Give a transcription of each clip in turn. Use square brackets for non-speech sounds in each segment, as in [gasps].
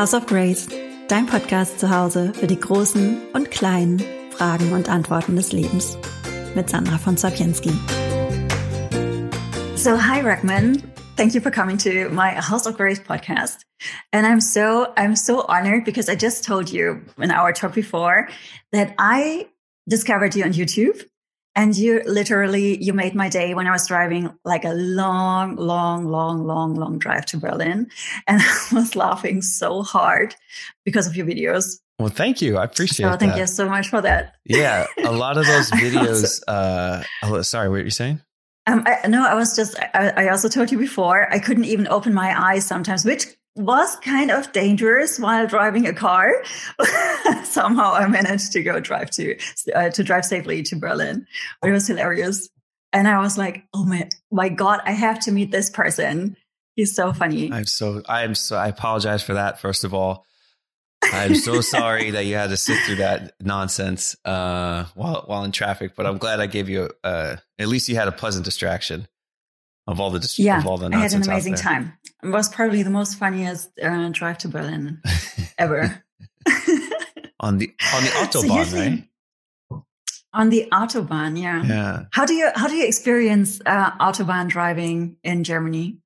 House of Grace, dein Podcast zu Hause für die großen und kleinen Fragen und Antworten des Lebens. Mit Sandra von Sapienski. So, hi, Rackman. Thank you for coming to my House of Grace podcast. And I'm so, I'm so honored because I just told you in our talk before that I discovered you on YouTube and you literally you made my day when i was driving like a long long long long long drive to berlin. And [laughs] i was laughing so hard because of your videos. Well thank you. I appreciate so that. thank you so much for that. Yeah a lot of those [laughs] videos uh oh, sorry what are you saying? Um, I, no, I was just, I, I also told you before, I couldn't even open my eyes sometimes, which was kind of dangerous while driving a car. [laughs] Somehow I managed to go drive to uh, to drive safely to Berlin. It was hilarious, and I was like, "Oh my, my God, I have to meet this person. He's so funny." I'm so I'm so I apologize for that. First of all, I'm so [laughs] sorry that you had to sit through that nonsense uh, while while in traffic. But I'm glad I gave you uh, at least you had a pleasant distraction of all the yeah, of all the I had an amazing time. It was probably the most funniest uh, drive to Berlin ever. [laughs] [laughs] on the on the autobahn, usually- right? On the autobahn, yeah. Yeah. How do you how do you experience uh, autobahn driving in Germany?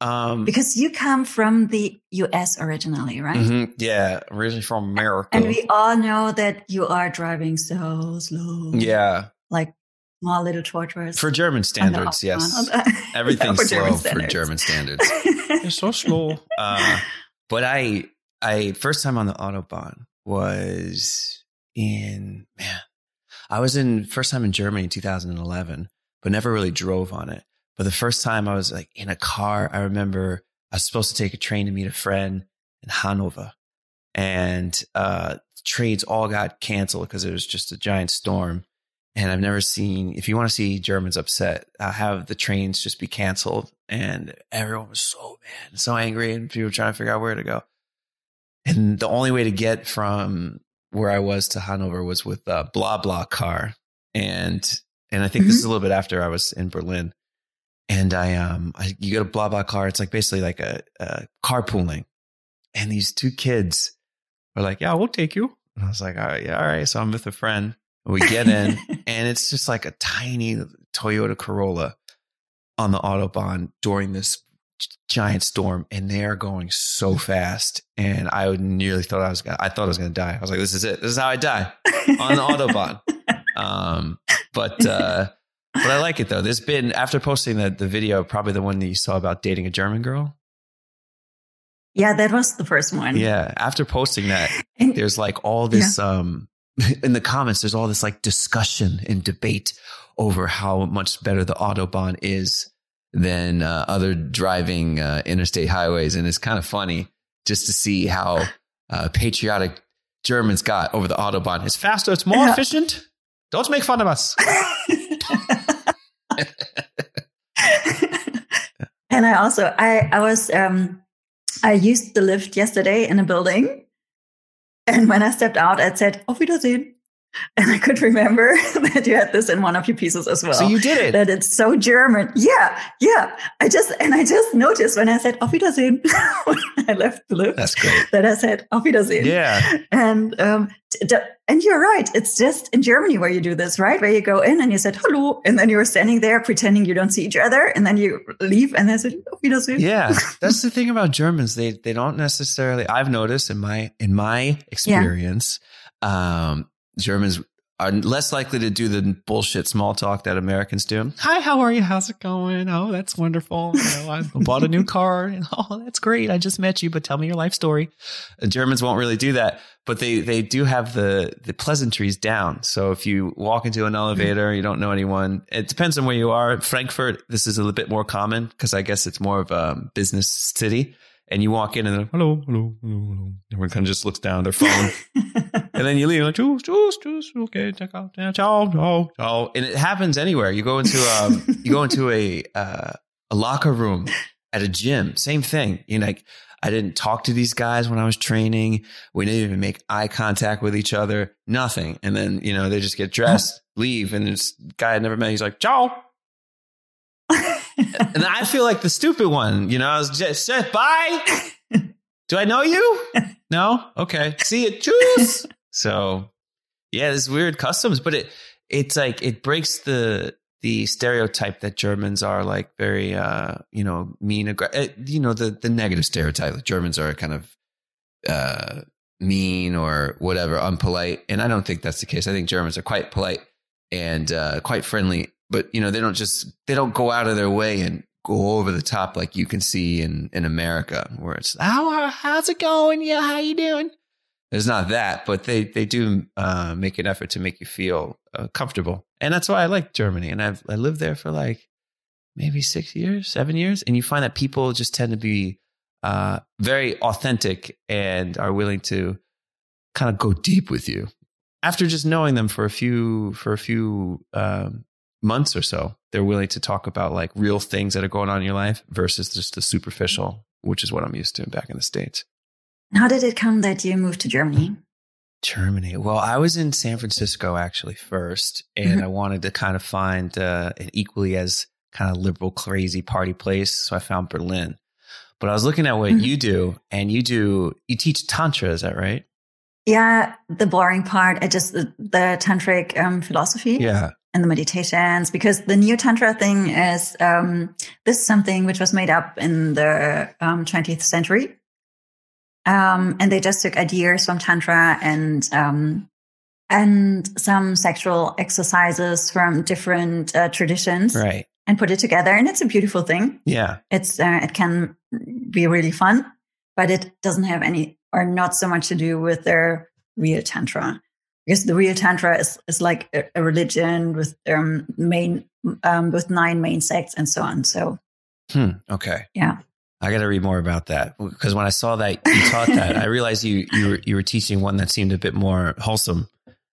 Um, Because you come from the US originally, right? mhm, yeah, originally from America. And we all know that you are driving so slow. yeah, Like small little tortoise. for German standards, yes. [laughs] Everything's for slow German for standards. German standards. [laughs] it's so slow. Uh, but I, I first time on the autobahn was in man. I was in first time in Germany in 2011, but never really drove on it. But the first time I was like in a car, I remember I was supposed to take a train to meet a friend in Hanover, and uh, trains all got canceled because it was just a giant storm. And I've never seen, if you want to see Germans upset, uh, have the trains just be canceled. And everyone was so mad, so angry, and people were trying to figure out where to go. And the only way to get from where I was to Hanover was with a BlaBlaCar. And and I think this is a little bit after I was in Berlin. And I um I, you get a BlaBlaCar. It's like basically like a, a carpooling. And these two kids are like, "Yeah, we'll take you." And I was like, "All right, yeah, all right." So I'm with a friend. We get in, [laughs] and it's just like a tiny Toyota Corolla on the autobahn during this giant storm, and they are going so [laughs] fast. And I would nearly thought I was gonna, I thought I was gonna die. I was like, "This is it. This is how I die on the autobahn." [laughs] Um, but uh, but I like it though. There's been after posting the the video, probably the one that you saw about dating a German girl. yeah, that was the first one. Yeah, after posting that, And- there's like all this um [laughs] in the comments there's all this like discussion and debate over how much better the autobahn is than uh, other driving uh, interstate highways and it's kind of funny just to see how uh, patriotic Germans got over the autobahn. It's faster, it's more Yeah. efficient. Don't make fun of us. [laughs] [laughs] and I also I I was um I used the lift yesterday in a building, and when I stepped out, I said "Auf Wiedersehen," [laughs] and I could remember [laughs] that you had this in one of your pieces as well. so you did it. that it's so German. Yeah, yeah. I just and I just noticed when I said "Auf Wiedersehen" [laughs] when I left the lift That's great. that I said "Auf Wiedersehen." Yeah. And um, and you're right. It's just in Germany where you do this, right? Where you go in and you said hello, and then you were standing there pretending you don't see each other, and then you leave, and they said "Auf Wiedersehen." Yeah, that's the thing about Germans. They they don't necessarily. I've noticed in my in my experience, um, Germans are less likely to do the bullshit small talk that Americans do. Hi, how are you? How's it going? Oh, that's wonderful. You know, I [laughs] bought a new car. Oh, that's great. I just met you, but tell me your life story. Germans won't really do that, but they they do have the the pleasantries down. So if you walk into an mm-hmm. elevator, you don't know anyone. It depends on where you are. Frankfurt, this is a little bit more common because I guess it's more of a business city. And you walk in and they're, like, hello, hello, hello, hello. Everyone kind of just looks down at their phone. [laughs] and then you leave like, choose, choose, choose. Okay, check out. Yeah, ciao, ciao, ciao. And it happens anywhere. You go into um, [laughs] you go into a uh, a locker room at a gym. Same thing. You know, like I didn't talk to these guys when I was training. We didn't even make eye contact with each other. Nothing. And then you know they just get dressed, leave, and this guy I never met. He's like, ciao. And I feel like the stupid one. You know, I was just, just bye. Do I know you? no? Okay. See it. Choose. so yeah, there's weird customs, but it it's like it breaks the the stereotype that Germans are like very uh you know mean aggressive you know the the negative stereotype that Germans are kind of uh mean or whatever unpolite and I don't think that's the case. I think Germans are quite polite and uh quite friendly, but you know they don't just they don't go out of their way and go over the top like you can see in in America where it's how how's it going? Yeah, how you doing? There's not that, but they they do uh, make an effort to make you feel uh, comfortable, and that's why I like Germany. And I've I lived there for like maybe six years, seven years, and you find that people just tend to be uh, very authentic and are willing to kind of go deep with you after just knowing them for a few for a few um, months or so. They're willing to talk about like real things that are going on in your life versus just the superficial, which is what I'm used to back in the states. How did it come that you moved to Germany? Germany. Well, I was in San Francisco actually first, and mm-hmm. I wanted to kind of find uh, an equally as kind of liberal, crazy party place. So I found Berlin. But I was looking at what mm-hmm. you do, and you do you teach tantra. Is that right? Yeah, the boring part. I just the, the tantric um, philosophy. Yeah. And the meditations, because the new tantra thing is um, this is something which was made up in the um, 20th century um, and they just took ideas from Tantra and um, and some sexual exercises from different uh, traditions, right? And put it together, and it's a beautiful thing. Yeah, it's uh, it can be really fun, but it doesn't have any or not so much to do with their real tantra because the real tantra is, is like a, a religion with um main um with nine main sects and so on so hmm okay yeah I got to read more about that because when I saw that you taught that, I realized you you were, you were teaching one that seemed a bit more wholesome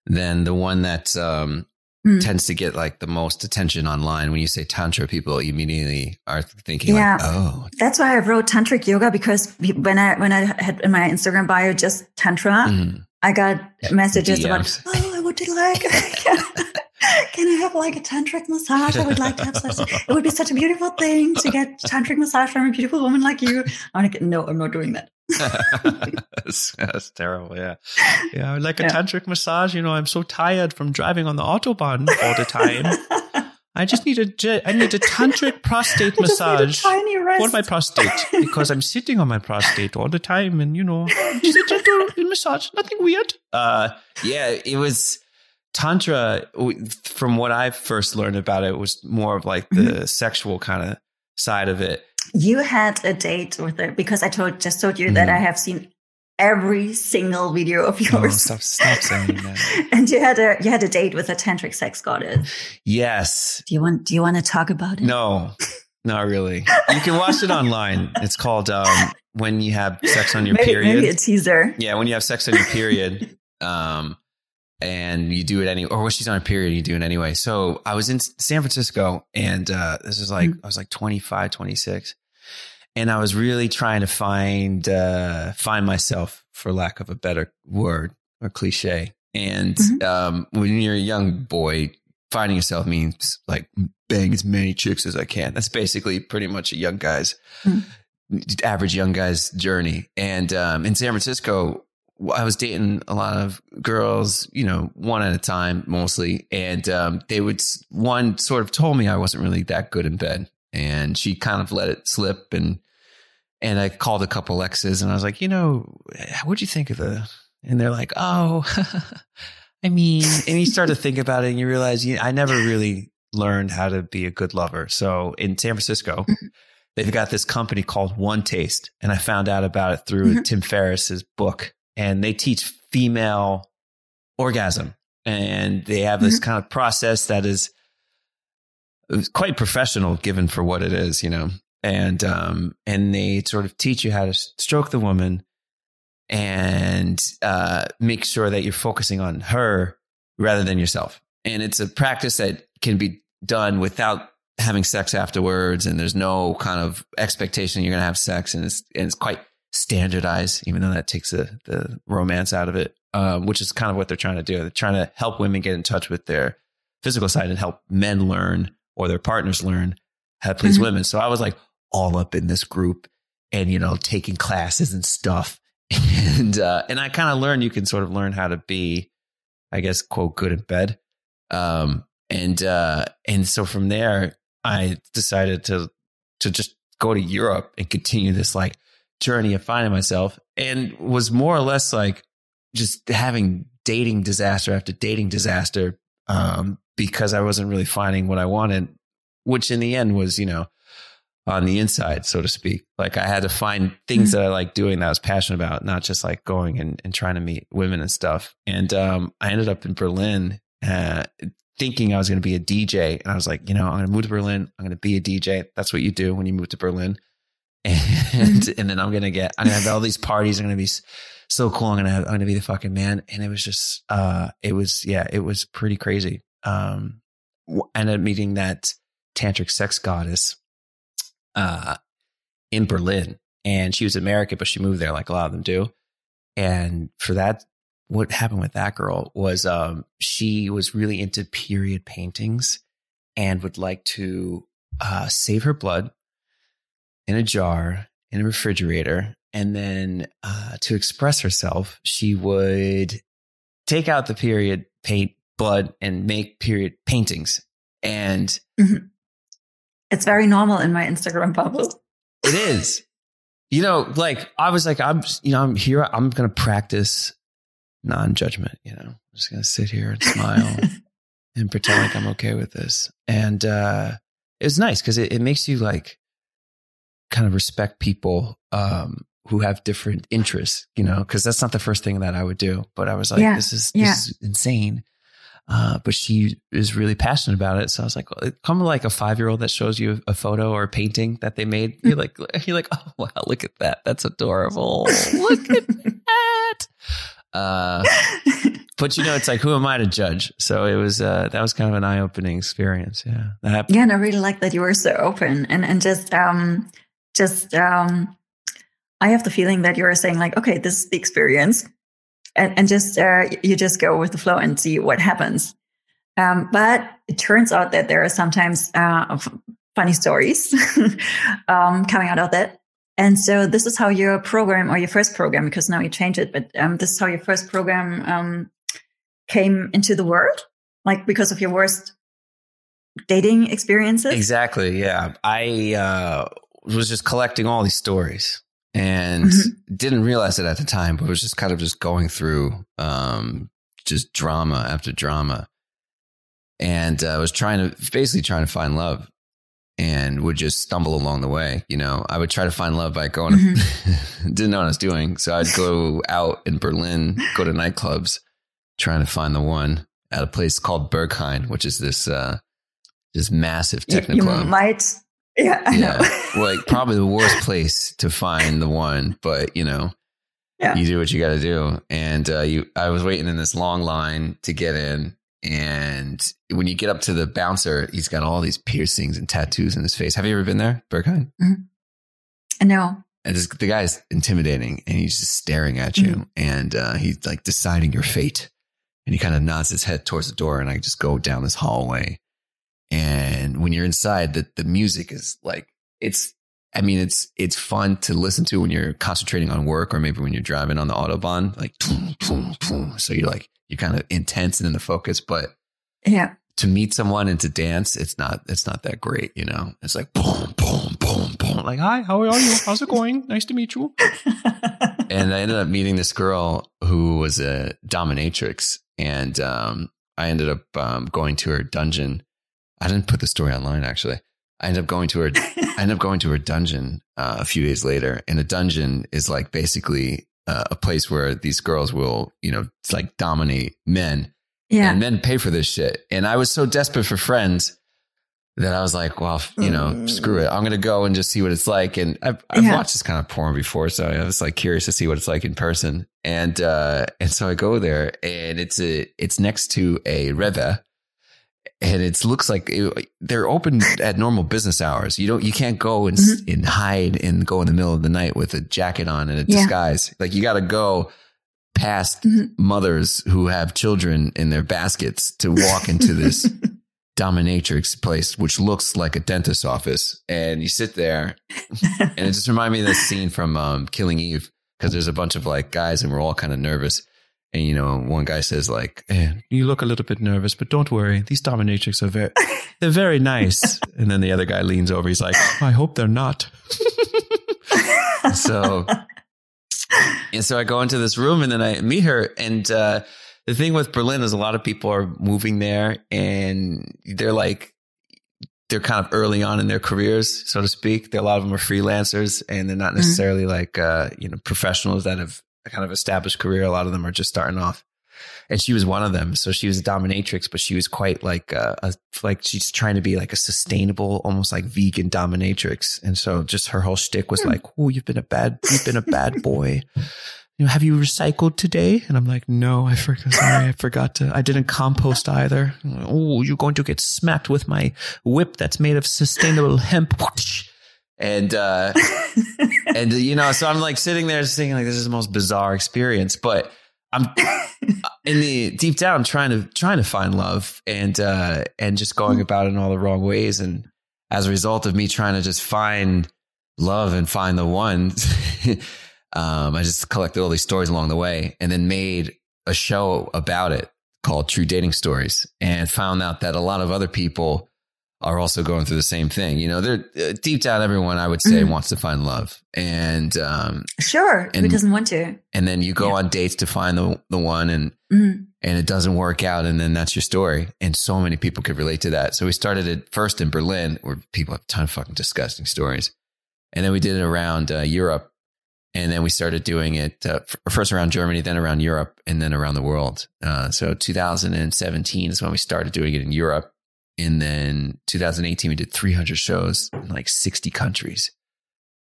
than the one that um, mm. tends to get like the most attention online. When you say tantra, people immediately are thinking, yeah, like, oh, that's why I wrote tantric yoga because when I when I had in my Instagram bio just tantra, mm. I got messages DMs. about, oh, I would like. [laughs] can I have like a tantric massage? I would like to have such. It would be such a beautiful thing to get tantric massage from a beautiful woman like you. I'm like, no, I'm not doing that. that's, that's, terrible. Yeah, yeah. I would like a yeah. tantric massage. You know, I'm so tired from driving on the autobahn all the time. [laughs] I just need a I need a tantric [laughs] prostate massage for my prostate because I'm sitting on my prostate all the time, and you know, just a gentle massage, nothing weird. Uh, yeah, it was tantra from what i first learned about it was more of like the mm-hmm. sexual kind of side of it you had a date with it because i told just told you mm-hmm. that i have seen every single video of yours. Oh, stop, stop saying that. [laughs] and you had a you had a date with a tantric sex goddess. Yes. Do you want Do you want to talk about it? No, not really. You can watch it online. It's called um, "When You Have Sex on Your maybe, Period." Maybe a teaser. Yeah, when you have sex on your period. Um, and you do it any, or when she's on a period, you do it anyway. So I was in San Francisco and, uh, this is like, mm-hmm. I was like 25, 26 and I was really trying to find, uh, find myself for lack of a better word or cliche. And, mm-hmm. um, when you're a young boy, finding yourself means like bang as many chicks as I can. That's basically pretty much a young guy's, mm-hmm. average young guy's journey. And, um, in San Francisco, I was dating a lot of girls, you know, one at a time mostly. And um, they would, one sort of told me I wasn't really that good in bed. And she kind of let it slip. And, and I called a couple exes and I was like, you know, what'd you think of the, and they're like, oh, [laughs] I mean, and you start to think about it and you realize you, I never really learned how to be a good lover. So in San Francisco, [laughs] mm-hmm. they've got this company called OneTaste. And I found out about it through mm-hmm. Tim Ferriss's book and they teach female orgasm. And they have this mm-hmm. kind of process that is quite professional given for what it is, you know. And um and they sort of teach you how to stroke the woman and uh make sure that you're focusing on her rather than yourself. And it's a practice that can be done without having sex afterwards and there's no kind of expectation you're going to have sex and it's and it's quite standardized, even though that takes the, the romance out of it, um, which is kind of what they're trying to do. They're trying to help women get in touch with their physical side and help men learn or their partners learn how to please mm-hmm. women. So I was like all up in this group and you know taking classes and stuff. [laughs] And uh, and I kind of learned you can sort of learn how to be, I guess, quote good in bed, um, and uh, and so from there I decided to to just go to Europe and continue this like journey of finding myself, and was more or less like just having dating disaster after dating disaster um, because I wasn't really finding what I wanted, which in the end was you know on the inside, so to speak. Like I had to find things mm-hmm. that I like doing that I was passionate about, not just like going and, and trying to meet women and stuff. And um, I ended up in Berlin uh, thinking I was going to be a DJ. And I was like, you know, I'm going to move to Berlin. I'm going to be a DJ. That's what you do when you move to Berlin. [laughs] And, mm-hmm. and then I'm going to get, I'm going to have all these parties. I'm going to be so cool. I'm going to have, I'm going to be the fucking man. And it was just, uh, it was, yeah, it was pretty crazy. Um, ended up meeting that tantric sex goddess uh, in Berlin. And she was American, but she moved there like a lot of them do. And for that, what happened with that girl was um, she was really into period paintings and would like to uh, save her blood in a jar in a refrigerator. And then uh, to express herself, she would take out the period paint blood and make period paintings. And mm-hmm. It's very normal in my Instagram bubble. It is. You know, like I was like, I'm, you know, I'm here. I'm going to practice non-judgment. You know, I'm just going to sit here and smile [laughs] and pretend like I'm okay with this. And uh, it was nice because it, it makes you like kind of respect people um, who have different interests. You know, because that's not the first thing that I would do. But I was like, yeah. this is this yeah. is insane. Uh, but she is really passionate about it. So I was like, well, come like a five year old that shows you a photo or a painting that they made. You're like, [laughs] you're like, oh wow, look at that. That's adorable. [laughs] look at that. Uh, but you know, it's like, who am I to judge? So it was, uh, that was kind of an eye opening experience. Yeah. That yeah. And I really like that you were so open and, and just, um, just, um, I have the feeling that you're saying like, okay, this is the experience and, and just uh, you just go with the flow and see what happens. Um, but it turns out that there are sometimes uh, funny stories [laughs] um, coming out of that. And so this is how your program or your first program, because now you change it, but um, this is how your first program um, came into the world, like because of your worst dating experiences. Exactly. Yeah, I uh, was just collecting all these stories and mm-hmm. didn't realize it at the time, but was just kind of just going through um, just drama after drama, and I uh, was trying to basically trying to find love, and would just stumble along the way. You know, I would try to find love by going. Mm-hmm. [laughs] didn't know what I was doing, so I'd go out in Berlin, go to nightclubs, trying to find the one at a place called Berghain, which is this uh, this massive techno club. You might yeah, I yeah. know. like probably the worst place to find the one, but you know, yeah. you do what you got to do. And uh, you, I was waiting in this long line to get in, and when you get up to the bouncer, he's got all these piercings and tattoos in his face. Have you ever been there, Berghain? Mm-hmm. No. And this, the guy's intimidating, and he's just staring at you, mm-hmm. and uh, he's like deciding your fate. And he kind of nods his head towards the door, and I just go down this hallway and when you're inside, the, the music is like, it's, I mean, it's, it's fun to listen to when you're concentrating on work or maybe when you're driving on the Autobahn, like, boom, boom, boom. so you're like, you're kind of intense and in the focus, but yeah, to meet someone and to dance, it's not, it's not that great, you know, it's like, boom, boom, boom, boom. Like, hi, how are you? How's it going? [laughs] Nice to meet you. [laughs] and I ended up meeting this girl who was a dominatrix and, um, I ended up um, going to her dungeon I didn't put the story online actually. I end up going to her. I ended up going to her dungeon uh, a few days later, and a dungeon is like basically uh, a place where these girls will, you know, it's like dominate men. Yeah, and men pay for this shit. And I was so desperate for friends that I was like, well, you know, mm. screw it. I'm gonna go and just see what it's like. And I've, I've yeah. watched this kind of porn before, so I was like curious to see what it's like in person. And uh, and so I go there, and it's a it's next to a Rewe, and it looks like it, they're open at normal business hours. You don't, you can't go and, mm-hmm. and hide and go in the middle of the night with a jacket on and a yeah. disguise. Like you got to go past mm-hmm. mothers who have children in their baskets to walk into this [laughs] dominatrix place, which looks like a dentist's office. And you sit there, and it just [laughs] reminded me of this scene from um, Killing Eve because there's a bunch of like guys, and we're all kind of nervous. And you know, one guy says like, eh, "You look a little bit nervous, but don't worry. These dominatrix are very, [laughs] they're very nice." and then the other guy leans over. He's like, "I hope they're not." so, and so I go into this room, and then I meet her, and uh, the thing with Berlin is a lot of people are moving there and they're like, they're kind of early on in their careers, so to speak. A lot of them are freelancers and they're not mm-hmm. necessarily mm-hmm. like, uh, you know, professionals that have a kind of established career. A lot of them are just starting off. And she was one of them. So she was a dominatrix, but she was quite like uh, a, like she's trying to be like a sustainable, almost like vegan dominatrix. And so just her whole shtick was hmm. like, "Oh, you've been a bad, you've been a bad boy." you know, have you recycled today? And I'm like, no, I forgot. Sorry, I forgot to. I didn't compost either. Oh, you're going to get smacked with my whip that's made of sustainable hemp. [laughs] And uh, [laughs] and you know, so I'm like sitting there thinking like this is the most bizarre experience, but I'm [laughs] in the deep down trying to trying to find love and uh, and just going about it in all the wrong ways. And as a result of me trying to just find love and find the one. [laughs] Um, I just collected all these stories along the way and then made a show about it called True Dating Stories and found out that a lot of other people are also going through the same thing. You know, they're uh, deep down, everyone I would say mm. wants to find love, and um, sure, and, who doesn't want to? And then you go yeah. on dates to find the the one, and mm. and it doesn't work out, and then that's your story. And so many people could relate to that. So we started it first in Berlin, where people have a ton of fucking disgusting stories, and then we did it around uh, Europe and then we started doing it uh, first around Germany, then around Europe, and then around the world. Uh, so 2017 is when we started doing it in Europe, and then 2018 we did 300 shows in like 60 countries.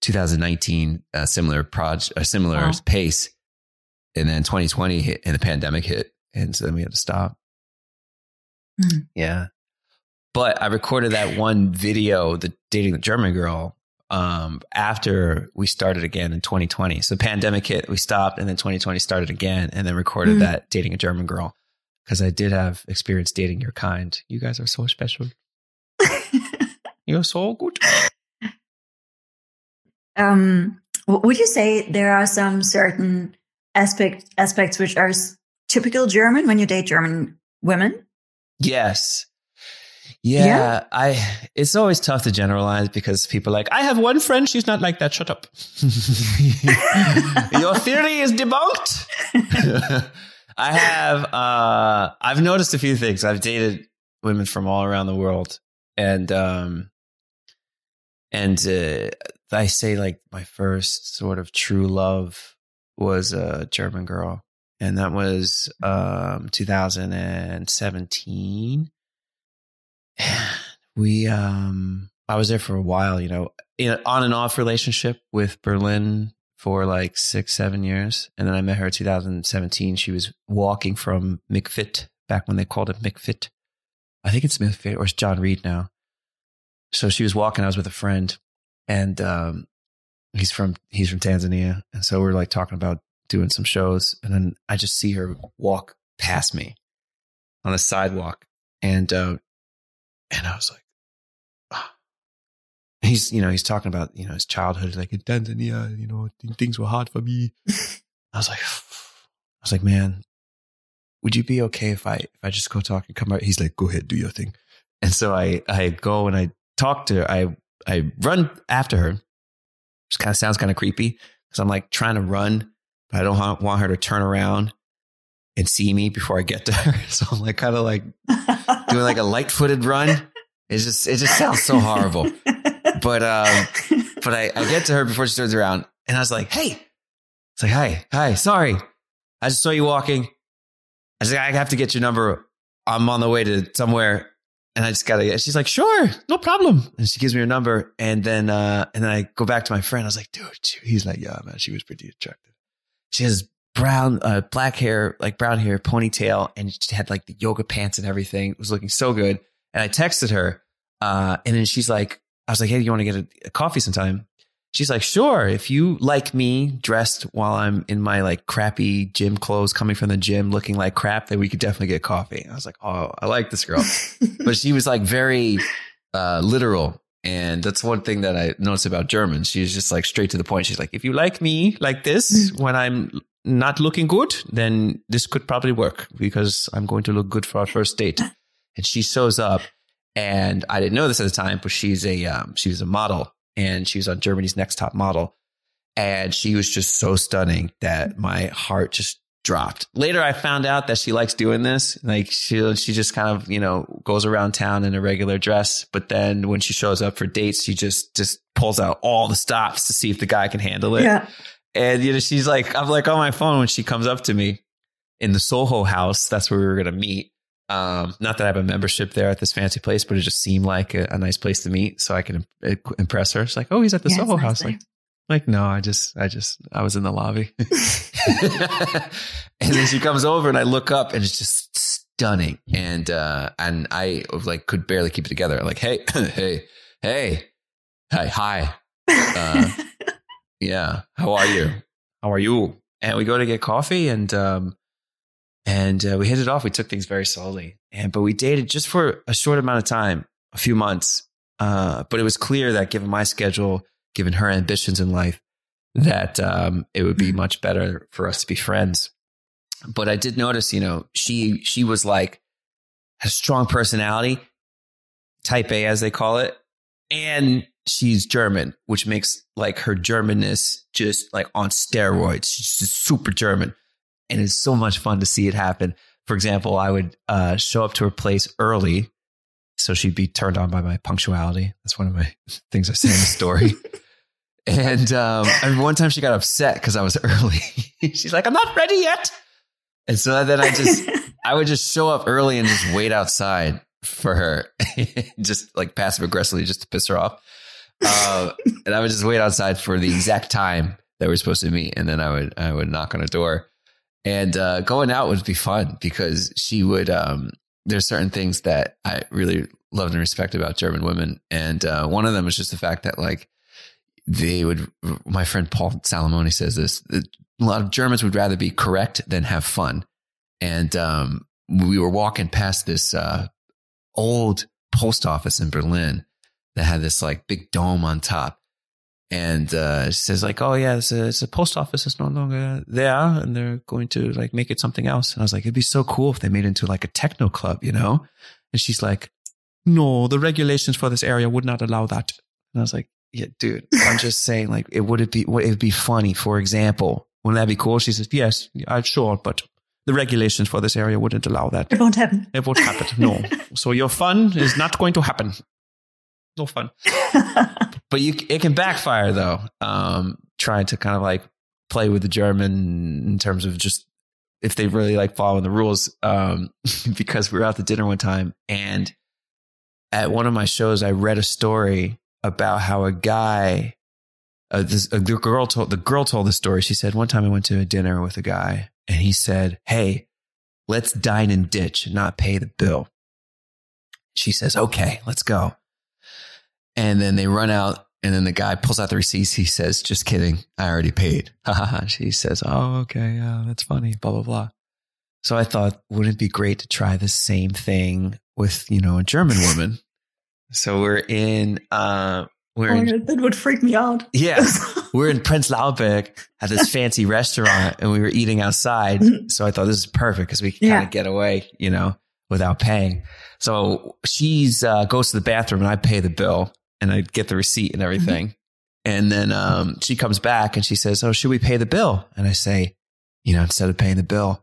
2019 a similar project, a similar wow. pace, and then 2020 hit, and the pandemic hit, and so then we had to stop. Mm. Yeah, but I recorded that one video, the dating the German girl, um, after we started again in 2020. So pandemic hit, we stopped, and then 2020 started again, and then recorded mm. that dating a German girl because I did have experience dating your kind. You guys are so special. [laughs] You're so good. Um, would you say there are some certain aspect aspects which are typical German when you date German women? Yes. Yeah, yeah, I it's always tough to generalize because people are like, I have one friend, she's not like that. Shut up. [laughs] [laughs] Your theory is debunked. I have uh I've noticed a few things. I've dated women from all around the world and um and uh, I say like my first sort of true love was a German girl and that was um 2017 [sighs] we um I was there for a while, you know, in on and off relationship with Berlin for like six, seven years. And then I met her in 2017. She was walking from McFit back when they called it McFit. I think it's McFit or it's John Reed now. So she was walking. I was with a friend and, um, he's from, he's from Tanzania. And so we're like talking about doing some shows. And then I just see her walk past me on the sidewalk. And, uh, and I was like. He's, you know, he's talking about, you know, his childhood, like in Tanzania, you know, things were hard for me. [laughs] I was like, [sighs] I was like, man, would you be okay if I, if I just go talk and come out? He's like, go ahead, do your thing. And so I, I go and I talk to her. I, I run after her, which kind of sounds kind of creepy because I'm like trying to run, but I don't want her to turn around and see me before I get to her. [laughs] So I'm like kind of like doing like a [laughs] light footed run. It just it just sounds so horrible. But um, [laughs] but I, I get to her before she turns around and I was like, hey. It's like, hi, hi, sorry. I just saw you walking. I just I have to get your number. I'm on the way to somewhere and I just gotta get she's like, sure, no problem. And she gives me her number. And then uh and then I go back to my friend. I was like, dude, he's like, yeah, man, she was pretty attractive. She has brown, uh, black hair, like brown hair, ponytail, and she had like the yoga pants and everything. It was looking so good. And I texted her, uh, and then she's like, I was like, hey, do you want to get a, a coffee sometime? She's like, sure, if you like me dressed while I'm in my like crappy gym clothes coming from the gym looking like crap, then we could definitely get coffee. I was like, oh, I like this girl. [laughs] but she was like very uh, literal. And that's one thing that I noticed about Germans. She's just like straight to the point. She's like, if you like me like this when I'm not looking good, then this could probably work because I'm going to look good for our first date. And she shows up and I didn't know this at the time, but she's a, um, she was a model and she was on Germany's Next Top Model. And she was just so stunning that my heart just dropped. Later, I found out that she likes doing this. Like she, she just kind of, you know, goes around town in a regular dress. But then when she shows up for dates, she just, just pulls out all the stops to see if the guy can handle it. Yeah. And, you know, she's like, I'm like on my phone when she comes up to me in the Soho house. That's where we were going to meet. Um, not that I have a membership there at this fancy place, but it just seemed like a, a nice place to meet, so I can impress her. She's like, "Oh, he's at the yeah, Soho nice House." Like, like, no, I just, I just, I was in the lobby, [laughs] [laughs] and then she comes over, and I look up, and it's just stunning, and uh, and I like could barely keep it together. I'm like, [clears throat] hey, hey, hey, hi, hi, uh, [laughs] yeah, how are you? How are you? And we go to get coffee, and um, and uh, we hit it off. We took things very slowly, and but we dated just for a short amount of time, a few months. Uh, but it was clear that given my schedule, given her ambitions in life, that um, it would be mm-hmm. much better for us to be friends. But I did notice, you know, she she was like a strong personality, type A as they call it, and she's German, which makes like her Germanness just like on steroids. She's just super German and it's so much fun to see it happen. For example, I would uh, show up to her place early, so she'd be turned on by my punctuality. That's one of my [laughs] things I say in the story. [laughs] and um, and one time she got upset because I was [laughs] early. She's like, "I'm not ready yet," and so then I just I would just show up early and just wait outside for her, just like passive aggressively, just to piss her off. Uh, and I would just wait outside for the exact time that we are supposed to meet, and then I would I would knock on a door and uh, going out would be fun because she would. Um, there's certain things that I really loved and respect about German women, and uh, one of them is just the fact that like they would. My friend Paul Salamoni says this: a lot of Germans would rather be correct than have fun. And um, we were walking past this uh, old post office in Berlin that had this like big dome on top and uh, says like, "Oh yeah, it's a, it's a, post office is no longer there, and they're going to like make it something else." And I was like, "It'd be so cool if they made it into like a techno club, you know?" And she's like, "No, the regulations for this area would not allow that." And I was like, "Yeah, dude, I'm just [laughs] saying, like, it would it be it'd be funny, for example, wouldn't that be cool?" She says, "Yes, I'm sure, but." The regulations for this area wouldn't allow that. It won't happen. It won't happen. No. [laughs] so your fun is not going to happen no fun. but you, it can backfire though. Um, trying to kind of like play with the German in terms of just if they really like following the rules. Um, [laughs] because we were out to dinner one time and at one of my shows, I read a story about how a guy, uh, this, uh, girl told the girl told the story. She said one time I went to a dinner with a guy and he said, "Hey, let's dine and ditch, and not pay the bill." She says, "Okay, let's go." And then they run out and then the guy pulls out the receipts. He says, just kidding. I already paid. [laughs] she says, oh, okay. Yeah, that's funny. Blah, blah, blah. So I thought, wouldn't it be great to try the same thing with, you know, a German [laughs] woman? so we're in, uh, we're oh, in, that would freak me out. Yeah. [laughs] we're in Prenzlberg at this fancy restaurant and we were eating outside. Mm-hmm. So I thought this is perfect because we can yeah. kind of get away, you know, without paying. So she's, uh, goes to the bathroom and I pay the bill and I get the receipt and everything. Mm-hmm. And then um, she comes back and she says, "Oh, should we pay the bill?" And I say, "You know, instead of paying the bill,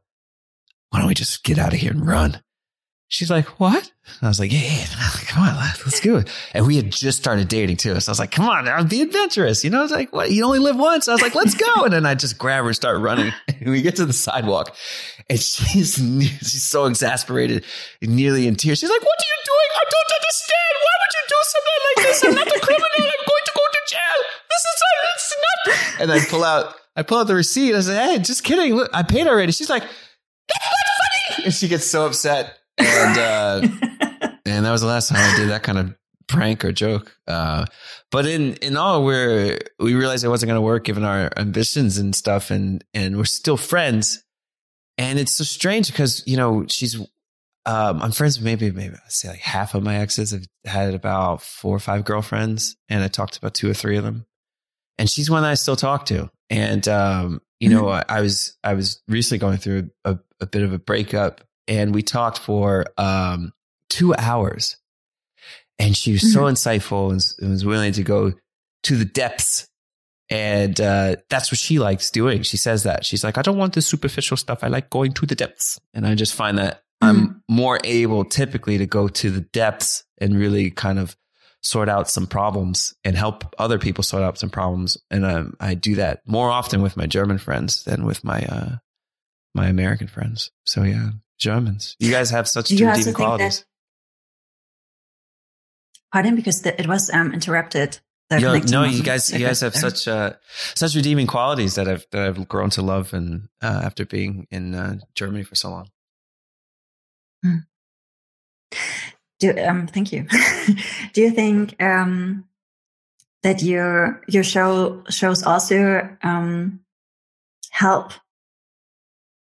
why don't we just get out of here and run?" She's like, what? And I was like, yeah, yeah, come on, let's do it. And we had just started dating too. So I was like, come on, I'll be adventurous. You know, I was like, what? You only live once. I was like, let's go. And then I just grab her and start running. [laughs] And we get to the sidewalk and she's, [laughs] she's so exasperated, nearly in tears. She's like, what do you doing? I don't understand. Why would you do something like this? I'm not a criminal. I'm going to go to jail. This is not, it's not. And I pull out, I pull out the receipt. I say, hey, just kidding. Look, I paid already. She's like, that's not funny. And she gets so upset and uh, and that was the last time I did that kind of prank or joke. Uh, but in in all, we're we realized it wasn't going to work given our ambitions and stuff, and and we're still friends. And it's so strange because you know she's um, I'm friends with maybe maybe I say like half of my exes have had about four or five girlfriends, and I talked to about two or three of them. And she's one that I still talk to. And um, you know, mm-hmm. I, I, was I was recently going through a, a, bit of a breakup, and we talked for um, two hours. And she was mm-hmm. so insightful and, and was willing to go to the depths and uh, that's what she likes doing. She says that. She's like, I don't want the superficial stuff. I like going to the depths. And I just find that mm-hmm. I'm more able typically to go to the depths and really kind of sort out some problems and help other people sort out some problems. And um, I do that more often with my German friends than with my uh, my American friends. So yeah, Germans, you guys have such deep qualities. That, pardon, because the, it was um, interrupted. Yo, no, you guys, you guys have such uh, such redeeming qualities that I've that I've grown to love, and uh, after being in uh, Germany for so long. Mm. Do, um, thank you. [laughs] Do you think um, that your your show shows also um, help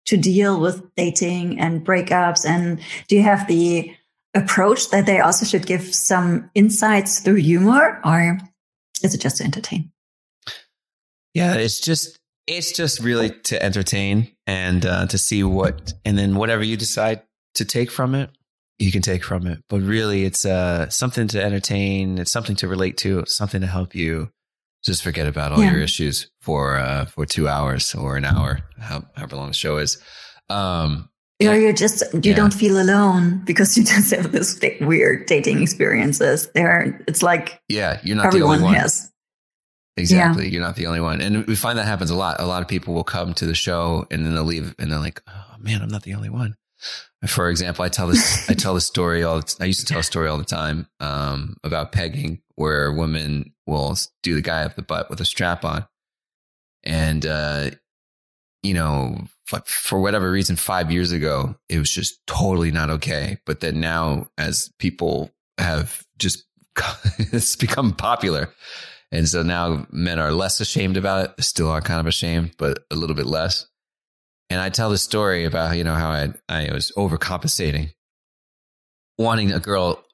to deal with dating and breakups? And do you have the approach that they also should give some insights through humor, or is it just to entertain? Yeah, it's just it's just really to entertain and uh, to see what, and then whatever you decide to take from it, you can take from it. But really, it's uh, something to entertain. It's something to relate to. Something to help you just forget about all yeah. your issues for uh, for two hours or an hour, however long the show is. Um, or you're just you yeah. don't feel alone because you [laughs] just have this weird dating experiences. There, it's like yeah, you're not everyone the only one. Has. Exactly, yeah. you're not the only one, and we find that happens a lot. A lot of people will come to the show and then they'll leave, and they're like, "Oh man, I'm not the only one." For example, I tell this I tell the story all. I used to tell a story all the time um, about pegging, where women will do the guy up the butt with a strap on, and uh, you know, for whatever reason, five years ago, it was just totally not okay. But then now, as people have just [laughs] it's become popular, and so now men are less ashamed about it. Still are kind of ashamed, but a little bit less. And I tell the story about, you know, how I, I was overcompensating, wanting a girl,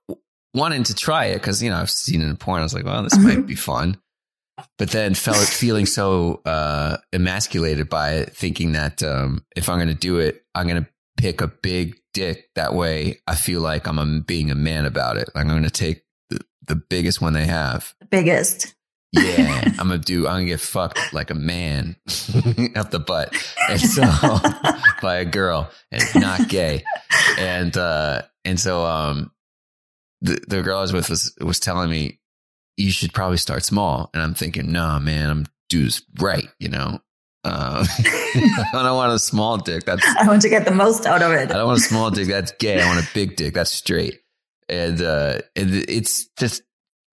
wanting to try it because, you know, I've seen it in porn. I was like, well, this might be fun. But then felt feeling so uh, emasculated by it, thinking that um, if I'm going to do it, I'm going to pick a big dick. That way I feel like I'm a, being a man about it. I'm going to take the, the biggest one they have. The biggest yeah, I'm gonna do. I'm gonna get fucked like a man [laughs] up the butt, and so [laughs] by a girl, and not gay, and uh, and so um, the the girl I was with was was telling me you should probably start small, and I'm thinking, no, man, I'm this right, you know. Uh, [laughs] I don't want a small dick. That's I want to get the most out of it. I don't want a small dick. That's gay. I want a big dick. That's straight. And uh, and it's just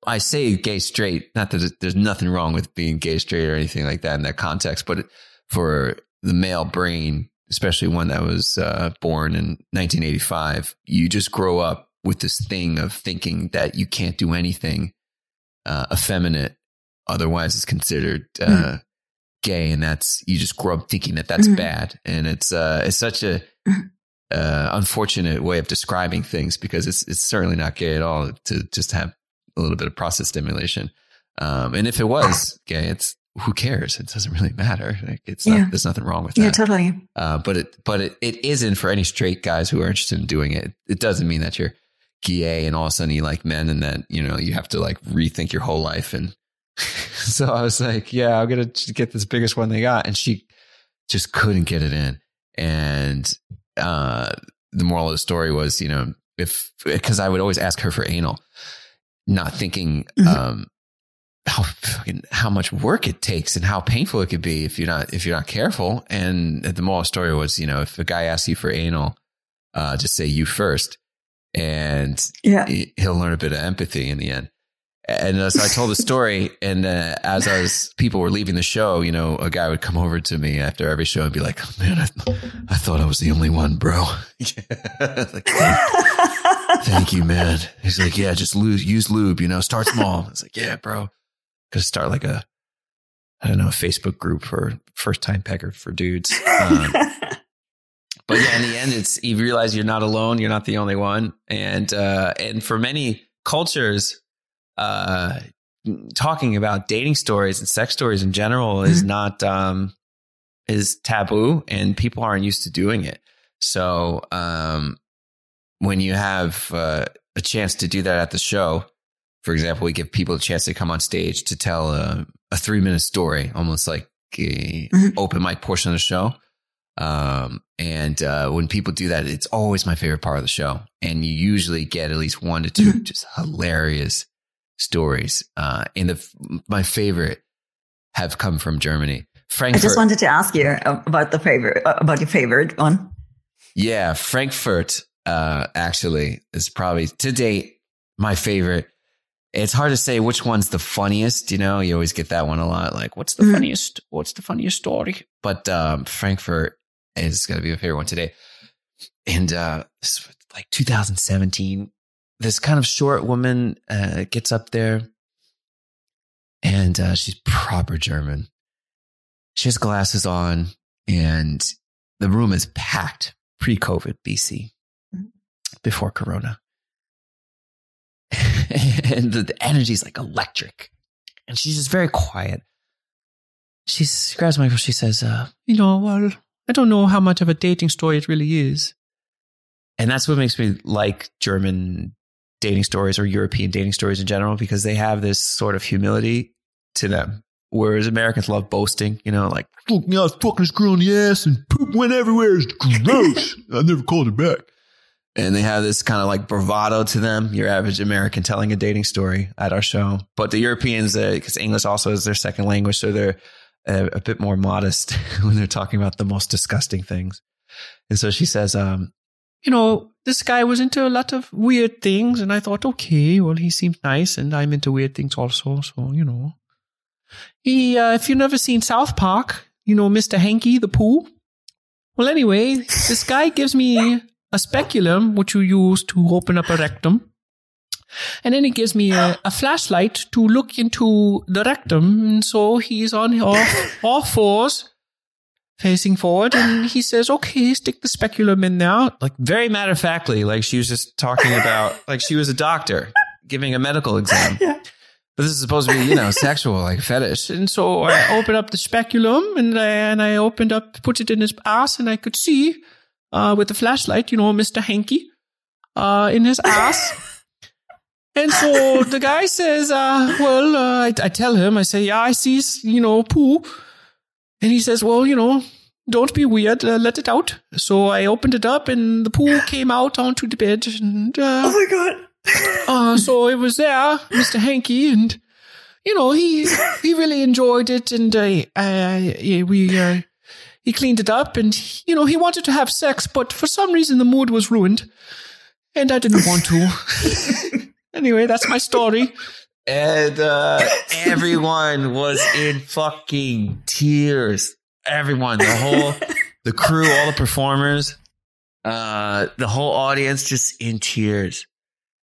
I say gay straight, not that there's nothing wrong with being gay straight or anything like that in that context, but for the male brain, especially one that was uh, born in 1985, you just grow up with this thing of thinking that you can't do anything uh, effeminate, otherwise it's considered uh, mm. gay, and that's you just grow up thinking that that's mm. bad, and it's uh, it's such a mm-hmm. uh, unfortunate way of describing things because it's it's certainly not gay at all to just have a little bit of prostate stimulation. Um, and if it was gay, it's who cares? It doesn't really matter. Like it's yeah. not, there's nothing wrong with that. Yeah, totally. Uh, but it, but it, it isn't for any straight guys who are interested in doing it. It doesn't mean that you're gay and all of a sudden you like men and that, you know, you have to like rethink your whole life. And [laughs] so I was like, yeah, I'm going to get this biggest one they got. And she just couldn't get it in. And, uh, the moral of the story was, you know, if, cause I would always ask her for anal not thinking mm-hmm. um, how how much work it takes and how painful it could be if you're not if you're not careful. And the moral story was, you know, if a guy asks you for anal, uh, just say you first, and yeah. he'll learn a bit of empathy in the end. And uh, so I told the [laughs] story, and uh, as I was, people were leaving the show. You know, a guy would come over to me after every show and be like, oh, "Man, I, I thought I was the only one, bro." [laughs] like, [laughs] Thank you, man. He's like, yeah, just lose, use lube, you know, start small. [laughs] It's like, yeah, bro. Could start like a, I don't know, a Facebook group for first time pecker for dudes. Um, [laughs] but yeah, in the end, it's, you realize you're not alone. You're not the only one. And, uh, and for many cultures, uh, talking about dating stories and sex stories in general mm-hmm. is not, um, is taboo and people aren't used to doing it. So, um, when you have uh, a chance to do that at the show, for example, we give people a chance to come on stage to tell a, a three minute story, almost like a mm-hmm. open mic portion of the show. Um, and uh, when people do that, it's always my favorite part of the show. And you usually get at least one to 2 mm-hmm. just hilarious stories. Uh, and the, my favorite have come from Germany. Frankfurt. I just wanted to ask you about the favorite, about your favorite one. Yeah, Frankfurt uh, actually is probably to date my favorite. It's hard to say which one's the funniest. You know, you always get that one a lot. Like, what's the mm-hmm. funniest? What's the funniest story? But um, Frankfurt is going to be my favorite one today. And uh, this like 2017. This kind of short woman uh, gets up there, and uh, she's proper German. She has glasses on, and the room is packed pre-COVID BC before Corona. [laughs] and the, the energy is like electric. And she's just very quiet. She grabs my phone. she says, uh, you know, well, I don't know how much of a dating story it really is. And that's what makes me like German dating stories or European dating stories in general, because they have this sort of humility to them. Whereas Americans love boasting, you know, like, look, I was fucking this girl in the ass and poop went everywhere. It's gross. [laughs] I never called her back and they have this kind of like bravado to them. Your average American telling a dating story at our show, but the Europeans, because uh, English also is their second language, so they're uh, a bit more modest [laughs] when they're talking about the most disgusting things. And so she says, um, you know, this guy was into a lot of weird things, and I thought, okay, well, he seems nice, and I'm into weird things also, so you know. He, uh, if you've never seen South Park, you know, Mr. Hankey the Pooh. Well, anyway, this guy gives me a speculum, which you use to open up a rectum. And then he gives me a, a flashlight to look into the rectum. And so he's on all, [laughs] all fours, facing forward, and he says, okay, stick the speculum in there. Like very matter of factly, like she was just talking about, [laughs] like she was a doctor giving a medical exam. Yeah. But this is supposed to be, you know, sexual, like fetish. And so I opened up the speculum and I, and I opened up, put it in his ass and I could see uh, with a flashlight, you know, Mr. Hankey, uh, in his ass. [laughs] and so the guy says, uh, well, uh, I, I, tell him, I say, yeah, I see, you know, poo. And he says, well, you know, don't be weird, uh, let it out. So I opened it up and the poo [laughs] came out onto the bed. And, uh, oh my God. [laughs] uh, so it was there, Mr. Hankey, and, you know, he, he really enjoyed it. And, uh, uh, we, uh, he cleaned it up and, you know, he wanted to have sex, but for some reason the mood was ruined. And I didn't want to. [laughs] anyway, that's my story. And uh, everyone was in fucking tears. Everyone, the whole, [laughs] the crew, all the performers, uh, the whole audience just in tears.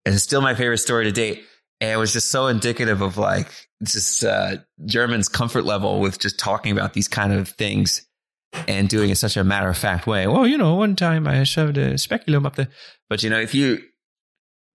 And it's still my favorite story to date. And it was just so indicative of like just uh, German's comfort level with just talking about these kind of things and doing it such a matter of fact way. Well, you know, one time I shoved a speculum up there, but you know, if you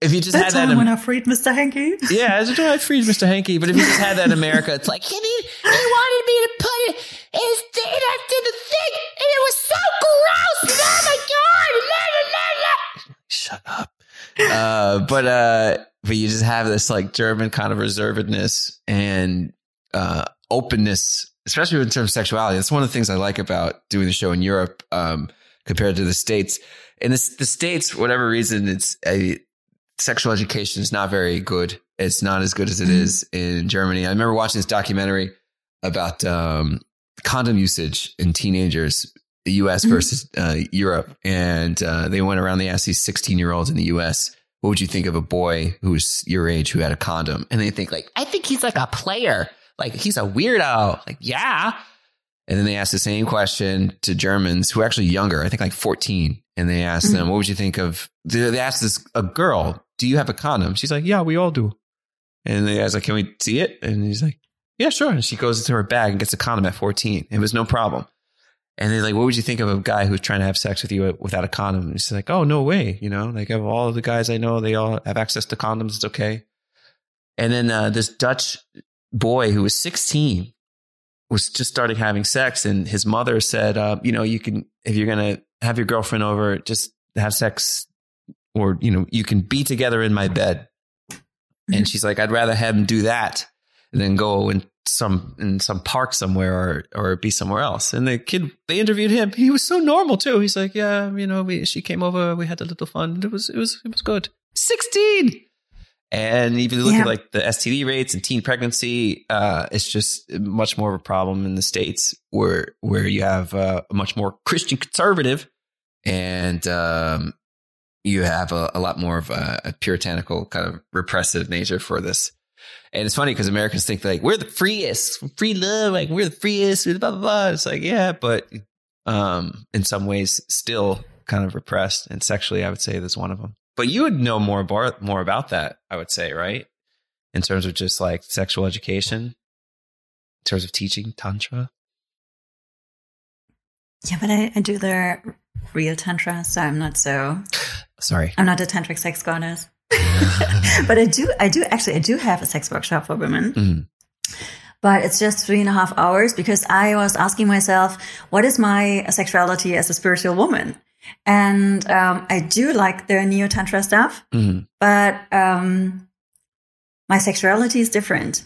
if you just That's had that when I freed Mr. Hankey. [laughs] Yeah, that's when I freed Mr. Hankey. But if you just had that in America, it's like he, he wanted me to put it his thing to the thing, and it was so gross. Oh my god! La, la, la, Shut up. Uh, but uh, but you just have this like German kind of reservedness and uh, openness especially in terms of sexuality. That's one of the things I like about doing the show in Europe um, compared to the States. In the, the States, whatever reason, it's a sexual education is not very good. It's not as good as it mm-hmm. in Germany. I remember watching this documentary about um, condom usage in teenagers, the US mm-hmm. versus uh, Europe. And uh, they went around, they asked these 16 year olds in the US, what would you think of a boy who's your age who had a condom? And they think like, I think he's like a player. Like he's a weirdo. Like, yeah. And then they asked the same question to Germans who are actually younger, I think like 14. and they asked them, "What would you think of?" They asked this a girl, "Do you have a condom?" She's like, "Yeah, we all do." And the guy's like, "Can we see it?" And he's like, "Yeah, sure." And she goes into her bag and gets a condom at 14. It was no problem. And they're like, "What would you think of a guy who's trying to have sex with you without a condom?" And she's like, "Oh, no way!" You know, like of all the guys I know, they all have access to condoms. It's okay. And then uh, this Dutch boy who was 16 was just starting having sex, and his mother said, uh, "You know, you can if you're gonna have your girlfriend over, just have sex, or you know, you can be together in my bed." And Mhm. she's like, "I'd rather have him do that than go in some in some park somewhere or or be somewhere else." And the kid, they interviewed him. He was so normal too. He's like, "Yeah, you know, we she came over, we had a little fun. It was it was it was good." Sixteen. And if you look Yeah. at like the STD rates and teen pregnancy, uh, it's just much more of a problem in the states where where you have uh, a much more Christian conservative, and um, you have a, a lot more of a, a puritanical kind of repressive nature for this. And it's funny because Americans think like we're the freest, free love, like we're the freest, blah blah blah. It's like yeah, but um, in some ways, still kind of repressed and sexually, I would say that's one of them. But you would know more bar- more about that, I would say, right? In terms of just like sexual education, in terms of teaching tantra. Yeah, but I, I do the real tantra, so I'm not so. Sorry. I'm not a tantric sex goddess. [laughs] but I do, I do actually, I do have a sex workshop for women. Mhm. But it's just three and a half hours because I was asking myself, what is my sexuality as a spiritual woman? And um, I do like the neo tantra stuff, Mhm. but um, my sexuality is different.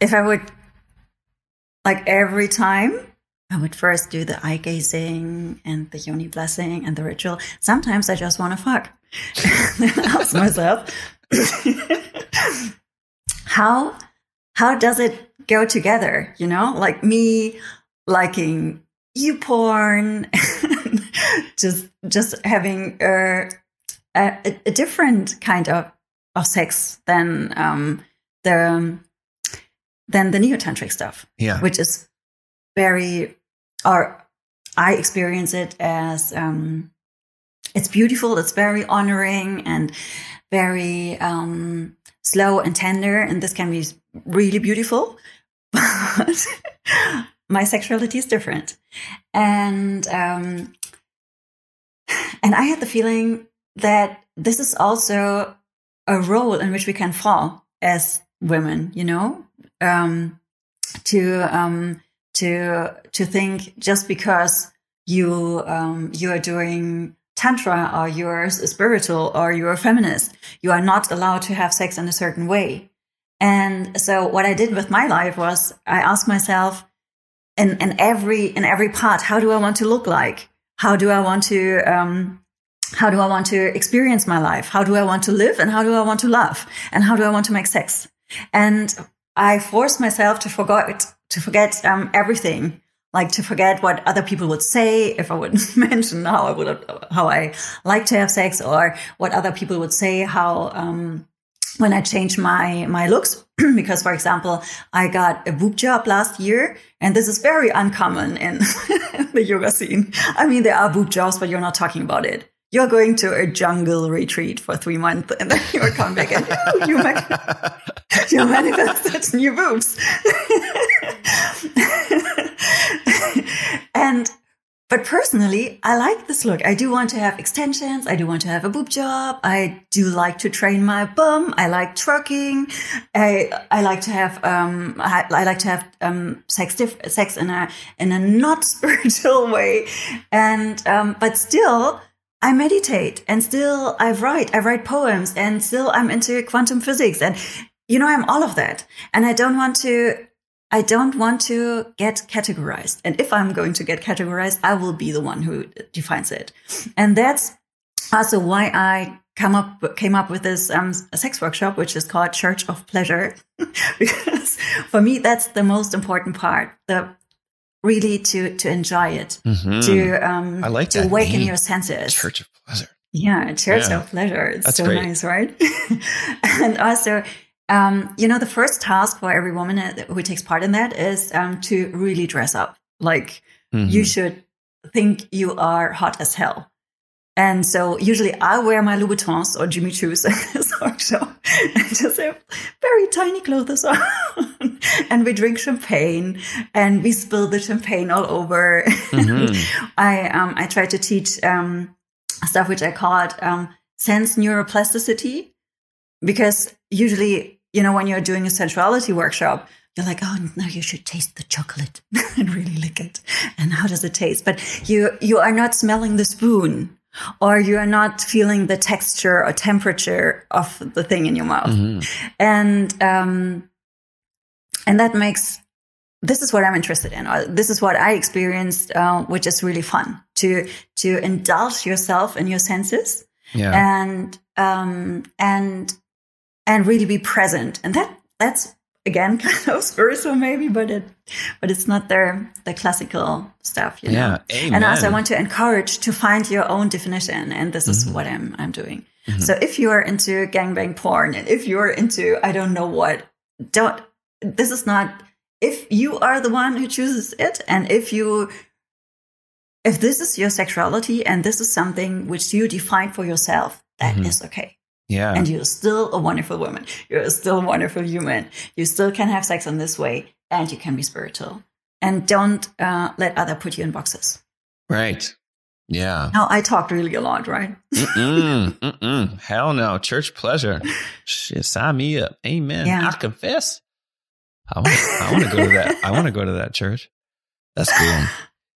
If I would, like every time, I would first do the eye gazing and the yoni blessing and the ritual. Sometimes I just want to fuck. [laughs] then ask myself, [laughs] how how does it go together? You know, like me liking you porn, [laughs] just just having a, a, a different kind of of sex than um, the than the neo tantric stuff. Yeah. which is very or i experience it as um it's beautiful it's very honoring and very um slow and tender and this can be really beautiful. [laughs] But my sexuality is different. And um and i had the feeling that this is also a role in which we can fall as women you know? Um to um to to think just because you um you are doing tantra or you're spiritual or you're a feminist you are not allowed to have sex in a certain way. And so what i did with my life was i asked myself in in every in every part how do i want to look like how do i want to um how do i want to experience my life? How do i want to live and how do i want to love? And how do i want to make sex? And I forced myself to forget to forget um, everything, like to forget what other people would say if I would [laughs] mention how I would how I like to have sex, or what other people would say how um, when I change my my looks. [clears throat] because, for example, I got a boob job last year, and this is very uncommon in [laughs] the yoga scene. I mean, there are boob jobs, but you're not talking about it. You're going to a jungle retreat for three months, and then you're coming back and [laughs] you make you manifested new boobs. [laughs] and but personally, I like this look. I do want to have extensions. I do want to have a boob job. I do like to train my bum. I like trucking. I I like to have um I, I like to have um sex diff- sex in a in a not [laughs] spiritual way, and um but still I meditate and still I write. I write poems and still I'm into quantum physics and you know I'm all of that. And I don't want to I don't want to get categorized. And if I'm going to get categorized, I will be the one who defines it. And that's also why I come up came up with this um, sex workshop, which is called Church of Pleasure, [laughs] because for me that's the most important part. The really to to enjoy it, Mhm. to um, I like to awaken name. your senses. Church of Pleasure. Yeah, Church Yeah. of Pleasure. It's That's so great. nice, right? [laughs] and also, um, you know, the first task for every woman uh, who takes part in that is um, to really dress up. Like Mhm. you should think you are hot as hell. And so usually I wear my Louboutins or Jimmy Choos [laughs] in this workshop and just have very tiny clothes on. [laughs] and we drink champagne and we spill the champagne all over. Mm-hmm. [laughs] I, um, I try to teach, um, stuff which I call it, um, sense neuroplasticity because usually, you know, when you're doing a sensuality workshop, you're like, oh, now you should taste the chocolate [laughs] and really lick it. And how does it taste? But you, you are not smelling the spoon or you are not feeling the texture or temperature of the thing in your mouth. Mm-hmm. And, um, and that makes, this is what I'm interested in. Or this is what I experienced, uh, which is really fun to, to indulge yourself in your senses. Yeah. And, um, and, and really be present. And that, that's again [laughs] kind of spiritual maybe but it but it's not their the classical stuff you know? yeah Amen. and also i want to encourage to find your own definition and this is mm-hmm. what i'm i'm doing mm-hmm. so if you're into gangbang porn and if you're into i don't know what don't this is not if you are the one who chooses it and if you if this is your sexuality and this is something which you define for yourself that mm-hmm. is okay yeah. And you're still a wonderful woman. You're still a wonderful human. You still can have sex in this way and you can be spiritual. And don't uh, let other put you in boxes. Right. Yeah. Now I talked really a lot, right? mm-mm, [laughs] mm-mm. Hell no. Church pleasure. Shit, sign me up. Amen. Yeah. I confess. I want, I want to go to that. I want to go to that church. That's cool.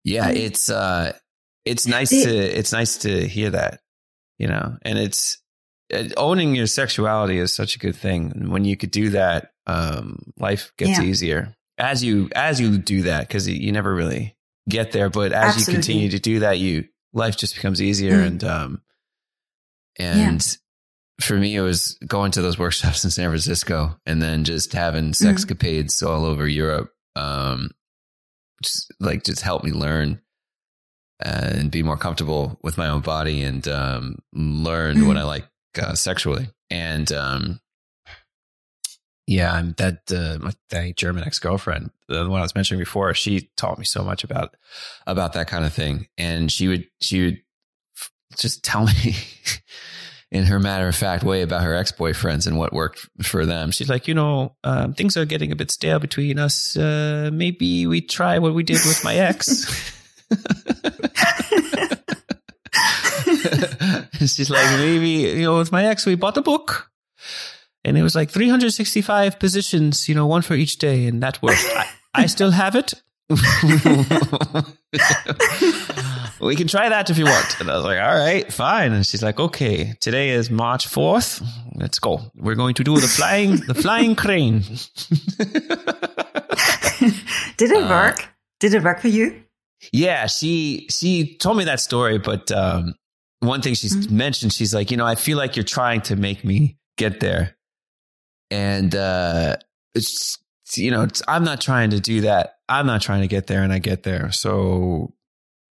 Yeah, it's uh, it's nice to it's nice to hear that, you know, and it's owning your sexuality is such a good thing. And when you could do that, um, life gets yeah. easier as you as you do that because you never really get there. But as Absolutely. you continue to do that, you life just becomes easier. Mm. And um, and yeah. for me, it was going to those workshops [laughs] in San Francisco and then just having mm-hmm. sexcapades mm. all over Europe. Um, just like just help me learn and be more comfortable with my own body and um, learn mm. what I like uh, sexually. And um, yeah, that uh, my, that German ex girlfriend, the one I was mentioning before, she taught me so much about about that kind of thing. And she would she would just tell me. [laughs] in her matter of fact way about her ex boyfriends and what worked for them. She's like, you know, um, things are getting a bit stale between us. Uh, maybe we try what we did with my ex. [laughs] [laughs] [laughs] she's like, maybe, you know, with my ex, we bought a book and it was like 365 positions, you know, one for each day. And that worked. I, I still have it. [laughs] we can try that if you want. And I was like, all right, fine. And she's like, okay, today is March 4th. Let's go. We're going to do the flying, the flying crane. [laughs] Did it uh, work? Did it work for you? Yeah, she she told me that story, but um, one thing she's mm-hmm. mentioned, she's like, you know, I feel like you're trying to make me get there. And, uh, it's, you know, it's, I'm not trying to do that. I'm not trying to get there and I get there. So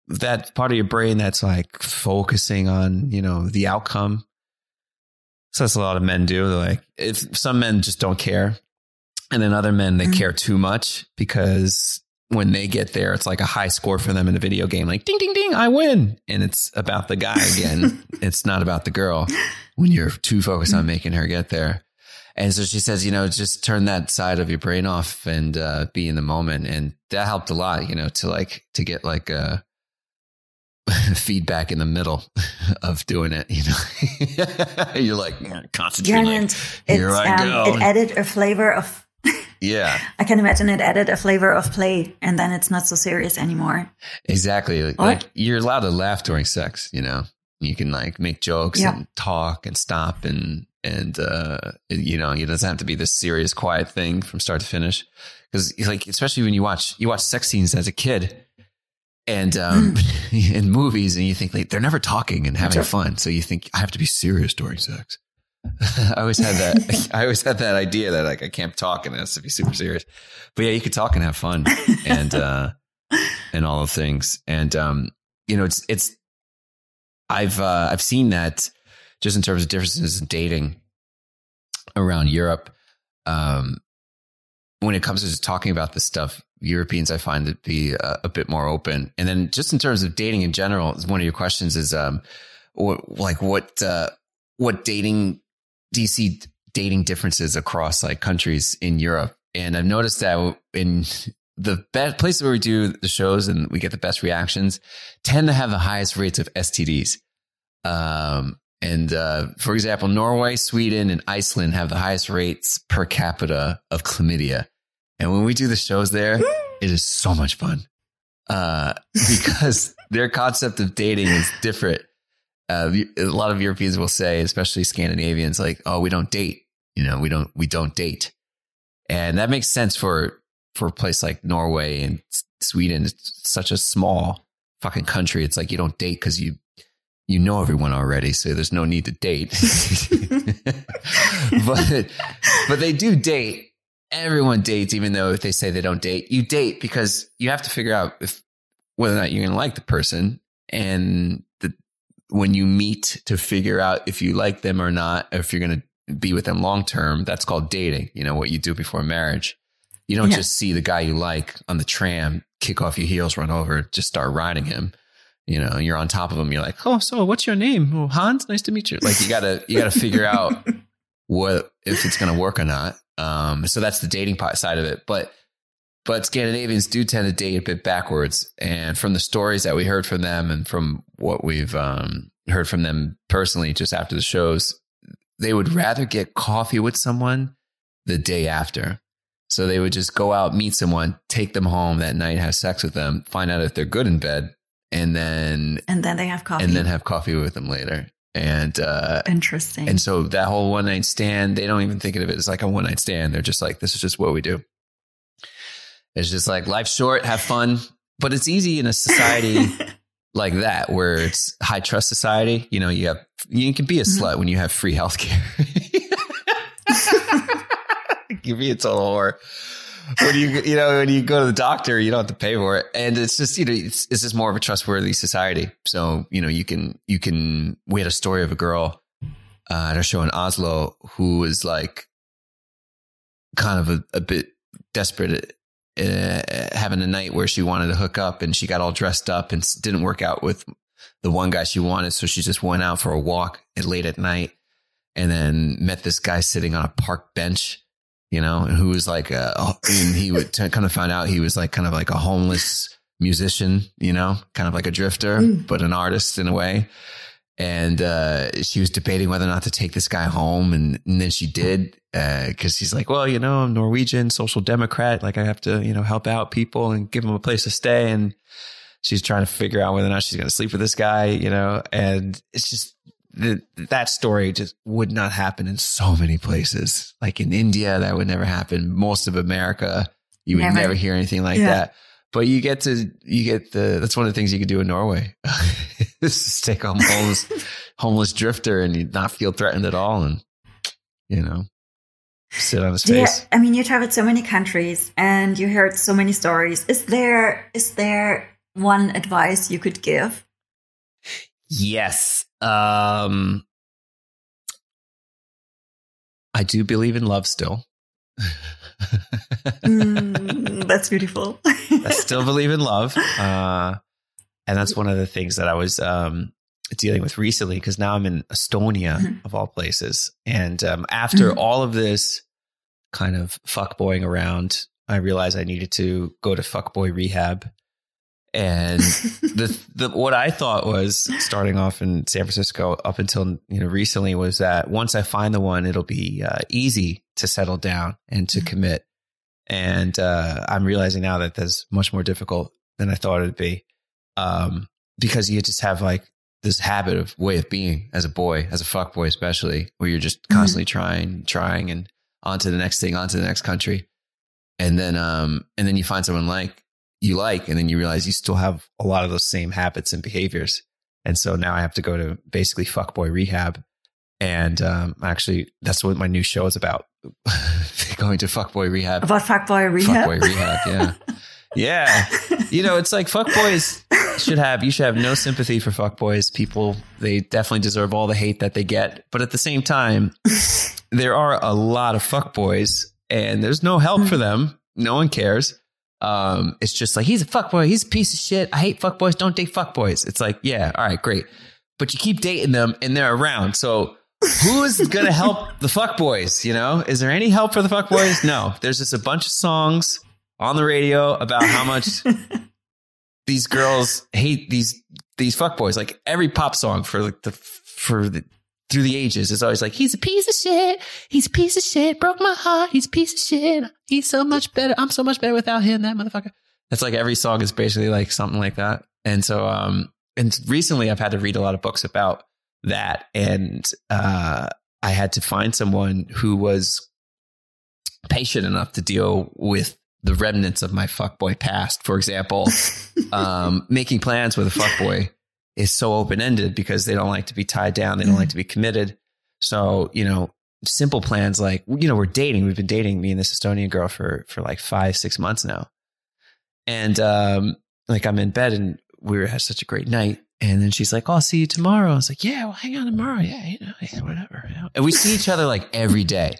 that part of your brain that's like focusing on, you know, the outcome. So that's a lot of men do. They're like, if some men just don't care. And then other men, they mm-hmm. care too much because when they get there, it's like a high score for them in a video game, like ding, ding, ding, I win. And it's about the guy again. [laughs] it's not about the girl when you're too focused on making her get there. And so she says, you know, just turn that side of your brain off and uh, be in the moment. And that helped a lot, you know, to like, to get like a [laughs] feedback in the middle [laughs] of doing it, you know, you're like, concentrate. Like, Here I um, go. It added a flavor of yeah. I can imagine it added a flavor of play and then it's not so serious anymore. Exactly. Like, like you're allowed to laugh during sex, you know. You can like make jokes yeah. and talk and stop and and uh you know, it doesn't have to be this serious quiet thing from start to finish. Cuz like especially when you watch you watch sex scenes as a kid and um mm. [laughs] in movies and you think like they're never talking and having fun. So you think I have to be serious during sex. [laughs] I always had that. [laughs] I always had that idea that like I can't talk and it has to be super serious. But yeah, you could talk and have fun and uh [laughs] and all the things. And um, you know, it's it's I've uh I've seen that just in terms of differences in dating around Europe. Um when it comes to just talking about this stuff, Europeans I find to be a, a bit more open. And then just in terms of dating in general, one of your questions is um what, like what uh, what dating DC dating differences across like countries in Europe, and I've noticed that in the best places where we do the shows and we get the best reactions tend to have the highest rates of STDs. Um, and uh, for example, Norway, Sweden, and Iceland have the highest rates per capita of chlamydia. And when we do the shows there, [gasps] it is so much fun uh, because their concept of dating is different. Uh, a lot of Europeans will say, especially Scandinavians, like, "Oh, we don't date." You know, we don't we don't date, and that makes sense for for a place like Norway and Sweden. It's such a small fucking country. It's like you don't date because you you know everyone already, so there's no need to date. [laughs] but but they do date. Everyone dates, even though if they say they don't date, you date because you have to figure out if whether or not you're going to like the person, and when you meet to figure out if you like them or not, if you're going to be with them long term, that's called dating. You know what you do before marriage. You don't yeah. just see the guy you like on the tram, kick off your heels, run over, just start riding him you know, you're on top of him. You're like, oh, so what's your name? Oh, Hans, nice to meet you. Like you gotta, you gotta figure out [laughs] what if it's gonna work or not. Um, so that's the dating side of it. But but Scandinavians do tend to date a bit backwards. And from the stories that we heard from them, and from what we've um, heard from them personally, just after the shows, they would rather get coffee with someone the day after. So they would just go out, meet someone, take them home that night, have sex with them, find out if they're good in bed, and then and then they have coffee. and then have coffee with them later. And uh interesting. and so that whole one night stand they don't even think of it as like a one night stand. They're just like this is just what we do it's just like life's short have fun but it's easy in a society [laughs] like that where it's high trust society you know you have you can be a mm-hmm. slut when you have free healthcare you can be a total whore when you you know when you go to the doctor, you don't have to pay for it, and it's just you know it's, it's just more of a trustworthy society. So you know you can you can. We had a story of a girl uh, at a show in Oslo who was like kind of a, a bit desperate. Uh, having a night where she wanted to hook up and she got all dressed up and didn't work out with the one guy she wanted. So she just went out for a walk at late at night and then met this guy sitting on a park bench you know, who was like, a, and he would t- kind of found out he was like kind of like a homeless musician, you know, kind of like a drifter, mm. but an artist in a way. And uh, she was debating whether or not to take this guy home, and, and then she did because uh, he's like, well, you know, I'm Norwegian, social democrat, like I have to, you know, help out people and give them a place to stay, and she's trying to figure out whether or not she's going to sleep with this guy, you know, and it's just the, that story just would not happen in so many places. Like in India, that would never happen. Most of America, you would never, never hear anything like yeah. that. But you get to, you get the, that's one of the things you can do in Norway. [laughs] Just take on homeless, [laughs] homeless drifter and you not feel threatened at all. And, you know, sit on his face. Yeah, I mean, you traveled so many countries and you heard so many stories. Is there, is there one advice you could give? Yes. Um, I do believe in love still. [laughs] mm, that's beautiful. I still believe in love. Uh, and that's one of the things that I was um, dealing with recently because now I'm in Estonia, mm-hmm. of all places. And um, after mm-hmm. all of this kind of fuckboying around, I realized I needed to go to fuckboy rehab and [laughs] the, the what I thought was starting off in San Francisco up until you know recently was that once I find the one, it'll be uh, easy to settle down and to mm-hmm. commit. And uh, I'm realizing now that that's much more difficult than I thought it'd be, um, because you just have like this habit of way of being as a boy, as a fuck boy, especially where you're just mm-hmm. constantly mm-hmm. trying, trying, and on to the next thing, on to the next country, and then um, and then you find someone like you like, and then you realize you still have a lot of those same habits and behaviors. And so now I have to go to basically fuckboy rehab. And um, actually, that's what my new show is about [laughs] going to fuckboy rehab. About fuckboy rehab? Fuckboy rehab, yeah. [laughs] yeah. You know, it's like fuckboys should have, you should have no sympathy for fuckboys. People, they definitely deserve all the hate that they get. But at the same time, [laughs] there are a lot of fuckboys and there's no help for them. No one cares. Um, it's just like he's a fuckboy, he's a piece of shit. I hate fuckboys, don't date fuckboys. It's like, yeah, all right, great. but you keep dating them and they're around. So who is going to help [laughs] the fuck boys? You know, is there any help for the fuck boys? No, there's just a bunch of songs on the radio about how much [laughs] these girls hate these these fuck boys. Like every pop song for like the for the through the ages is always like he's a piece of shit. He's a piece of shit. Broke my heart. He's a piece of shit. He's so much better. I'm so much better without him. That motherfucker. That's like every song is basically like something like that. And so, um, and recently I've had to read a lot of books about that, and uh, I had to find someone who was patient enough to deal with the remnants of my fuckboy past. For example, [laughs] um, making plans with a fuckboy is so open ended because they don't like to be tied down. They don't mm. like to be committed. So, you know, simple plans like, you know, we're dating. We've been dating me and this Estonian girl for, for like five, six months now. And, um, like I'm in bed and we were had such a great night. And then she's like, oh, I'll see you tomorrow. I was like, yeah, well, hang on tomorrow. Yeah, you know, yeah, whatever. And we see each other like every day.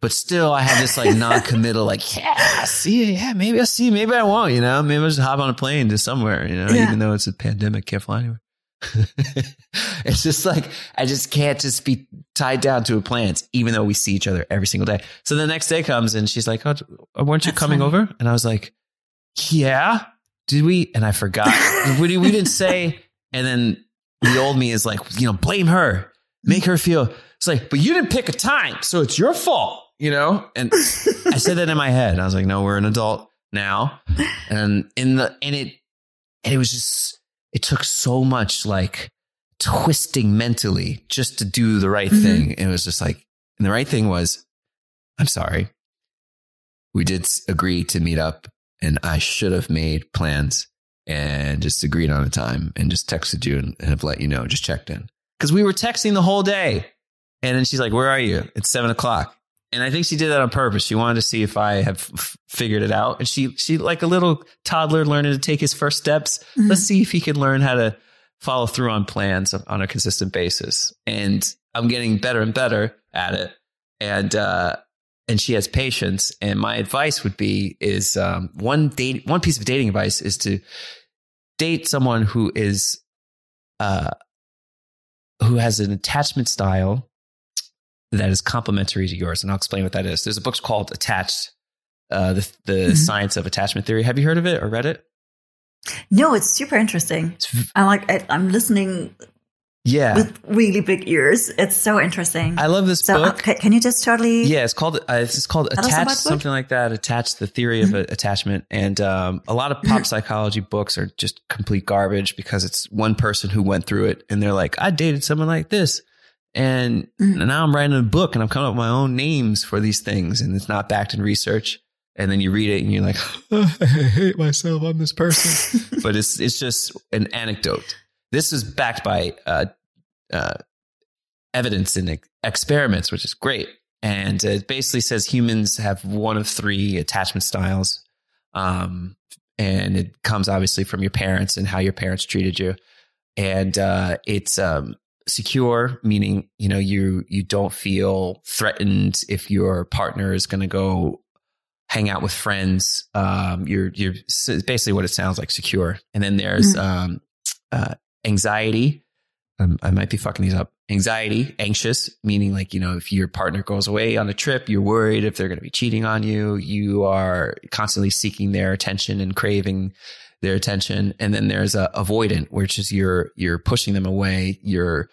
But still, I have this like non-committal, like, yeah, see you. Yeah, maybe I'll see you. Maybe I won't, you know, maybe I'll just hop on a plane to somewhere, you know, yeah. even though it's a pandemic, can't fly anywhere. [laughs] it's just like I just can't just be tied down to a plans, even though we see each other every single day. So the next day comes and she's like, "Oh, weren't you That's coming funny. over?" And I was like, "Yeah, did we?" And I forgot. [laughs] we, we didn't say. And then the old me is like, you know, blame her, make her feel. It's like, but you didn't pick a time, so it's your fault, you know. And I said that in my head. I was like, no, we're an adult now, and in the and it and it was just it took so much like twisting mentally just to do the right mm-hmm. thing. And it was just like, and the right thing was, I'm sorry. We did agree to meet up and I should have made plans and just agreed on a time and just texted you and, and have let you know, just checked in. Cause we were texting the whole day. And then she's like, where are you? It's seven o'clock. And I think she did that on purpose. She wanted to see if I have f- figured it out. And she, she like a little toddler learning to take his first steps. Mm-hmm. Let's see if he can learn how to follow through on plans on a consistent basis. And I'm getting better and better at it. And, uh, and she has patience. And my advice would be is, um, one date, one piece of dating advice is to date someone who is, uh, who has an attachment style that is complementary to yours. And I'll explain what that is. There's a book called Attached, uh, the, the mm-hmm. science of attachment theory. Have you heard of it or read it? No, it's super interesting. I'm like, I, am listening. Yeah, with really big ears. It's so interesting. I love this so, book. Okay, can you just totally? Yeah, it's called. Uh, it's called attached, something like that. Attached, the theory mm-hmm. of attachment, and um, a lot of pop psychology books are just complete garbage because it's one person who went through it, and they're like, I dated someone like this, and mm. now I'm writing a book and I'm coming up with my own names for these things and it's not backed in research. And then you read it and you're like, oh, [laughs] I hate myself. I'm this person. [laughs] but it's, it's just an anecdote. This is backed by, uh, uh, evidence and experiments, which is great. And it basically says humans have one of three attachment styles. Um, and it comes obviously from your parents and how your parents treated you. And, uh, it's, um, secure meaning you know you you don't feel threatened if your partner is going to go hang out with friends. Um you're you're basically what it sounds like secure. And then there's mm-hmm. um uh anxiety. Um, i might be fucking these up. Anxiety anxious meaning like you know if your partner goes away on a trip you're worried if they're going to be cheating on you. You are constantly seeking their attention and craving their attention. And then there's a avoidant, which is you're, you're pushing them away. You're,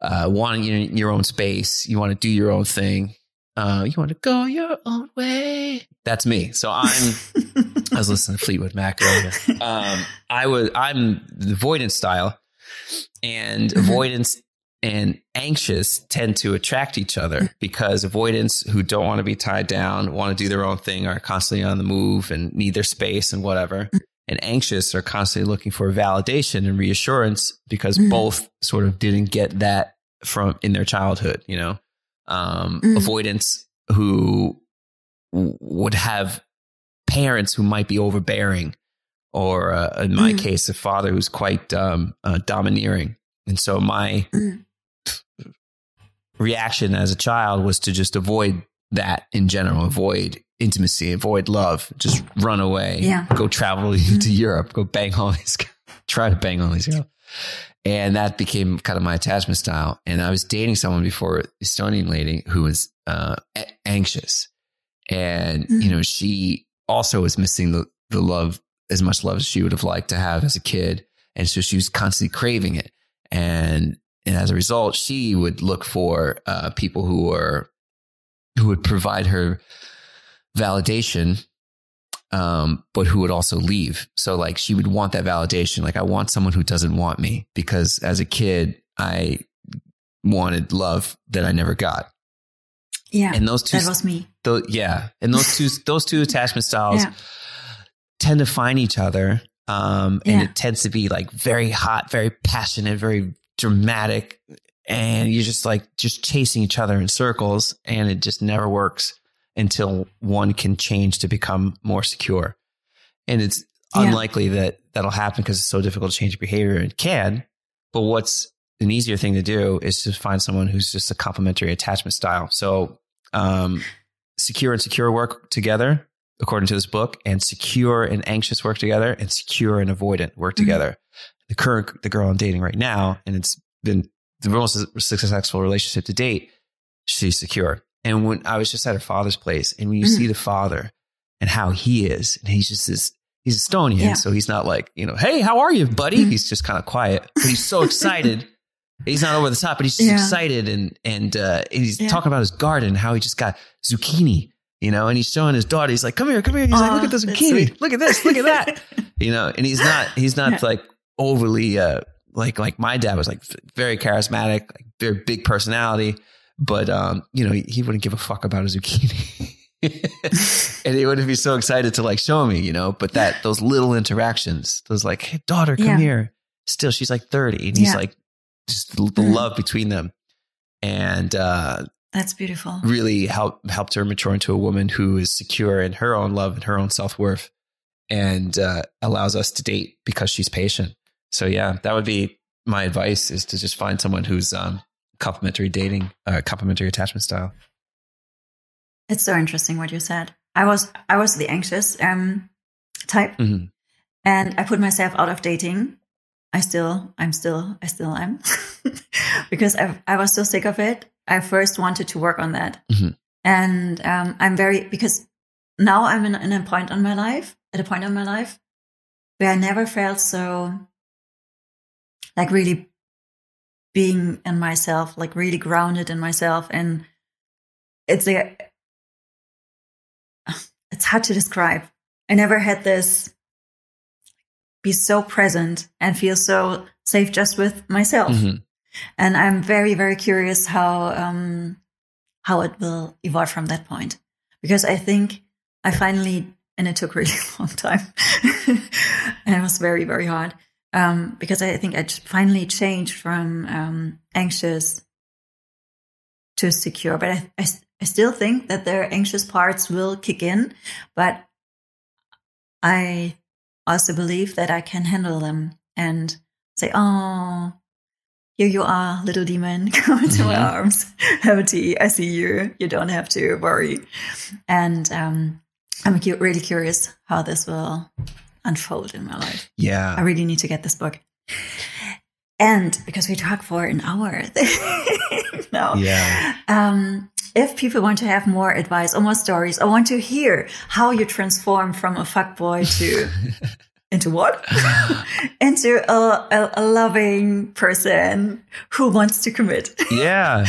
uh, wanting your own space. You want to do your own thing. Uh, you want to go your own way. That's me. So I'm, [laughs] I was listening to Fleetwood Mac earlier. Um, I was, I'm the avoidance style and avoidance and anxious tend to attract each other [laughs] because avoidants who don't want to be tied down, want to do their own thing, are constantly on the move and need their space and whatever and anxious are constantly looking for validation and reassurance because mm-hmm. both sort of didn't get that from in their childhood, you know, um, mm-hmm. avoidance who would have parents who might be overbearing or uh, in my mm-hmm. case, a father who's quite um, uh, domineering. And so my mm-hmm. reaction as a child was to just avoid that in general, avoid intimacy, avoid love, just run away, yeah. go travel [laughs] mm-hmm. to Europe, go bang all these, [laughs] try to bang all these girls. And that became kind of my attachment style. And I was dating someone before, Estonian lady who was uh, anxious. And, mm-hmm. you know, she also was missing the, the love, as much love as she would have liked to have as a kid. And so she was constantly craving it. And, and as a result, she would look for uh, people who were, who would provide her validation um, but who would also leave. So like she would want that validation. Like I want someone who doesn't want me because as a kid, I wanted love that I never got. Yeah. And those two, that was me. Th- yeah. And those two, [laughs] those two attachment styles yeah. tend to find each other. Um, and yeah. it tends to be like very hot, very passionate, very dramatic. And you're just like, just chasing each other in circles and it just never works until one can change to become more secure. And it's yeah. unlikely that that'll happen because it's so difficult to change behavior It can. But what's an easier thing to do is to find someone who's just a complementary attachment style. So, um, secure and secure work together, according to this book, and secure and anxious work together, and secure and avoidant work mm-hmm. together. The current, the girl I'm dating right now, and it's been the most successful relationship to date. She's secure. And when I was just at her father's place, and when you see mm-hmm. the father and how he is, and he's just this, he's Estonian, yeah. so he's not like, you know, hey, how are you, buddy? Mm-hmm. He's just kind of quiet, but he's so excited. [laughs] he's not over the top, but he's just yeah. excited and and, uh, and he's yeah. talking about his garden, how he just got zucchini, you know, and he's showing his daughter. He's like, "Come here, come here." He's like, "Look at the zucchini. Look at this. Look at that." [laughs] you know, and he's not he's not like overly uh, like like my dad was like very charismatic, like very big personality. But um, you know, he, he wouldn't give a fuck about a zucchini. [laughs] and he wouldn't be so excited to like show me, you know. But that those little interactions, those like, hey, daughter, come yeah. here. Still, she's like 30. And he's yeah. like just the mm. love between them. And uh that's beautiful. Really helped helped her mature into a woman who is secure in her own love and her own self worth and uh allows us to date because she's patient. So yeah, that would be my advice is to just find someone who's um complementary dating, uh, complementary attachment style. It's so interesting what you said. I was I was the anxious um, type, mm-hmm. and I put myself out of dating. I still I'm still I still am [laughs] because I I was so sick of it. I first wanted to work on that, mm-hmm. and um, I'm very because now I'm in, in a point in my life at a point in my life where I never felt so like really being in myself, like really grounded in myself. And it's a, [sighs] it's hard to describe. I never had this be so present and feel so safe just with myself. Mm-hmm. And I'm very, very curious how, um, how it will evolve from that point. Because I think I finally, and it took really [laughs] long time [laughs] and it was very, very hard um, because I think I finally changed from um, anxious to secure. But I, I, I still think that their anxious parts will kick in, but I also believe that I can handle them and say, "Oh, here you are, little demon, [laughs] come into mm-hmm. my arms, have a tea. I see you. You don't have to worry." And um, I'm really curious how this will unfold in my life. Yeah. I really need to get this book. And because we talk for an hour [laughs] no. Yeah. Um, if people want to have more advice or more stories, or want to hear how you transform from a fuckboy to [laughs] into what? [laughs] into a, a, a, loving person who wants to commit. Yeah.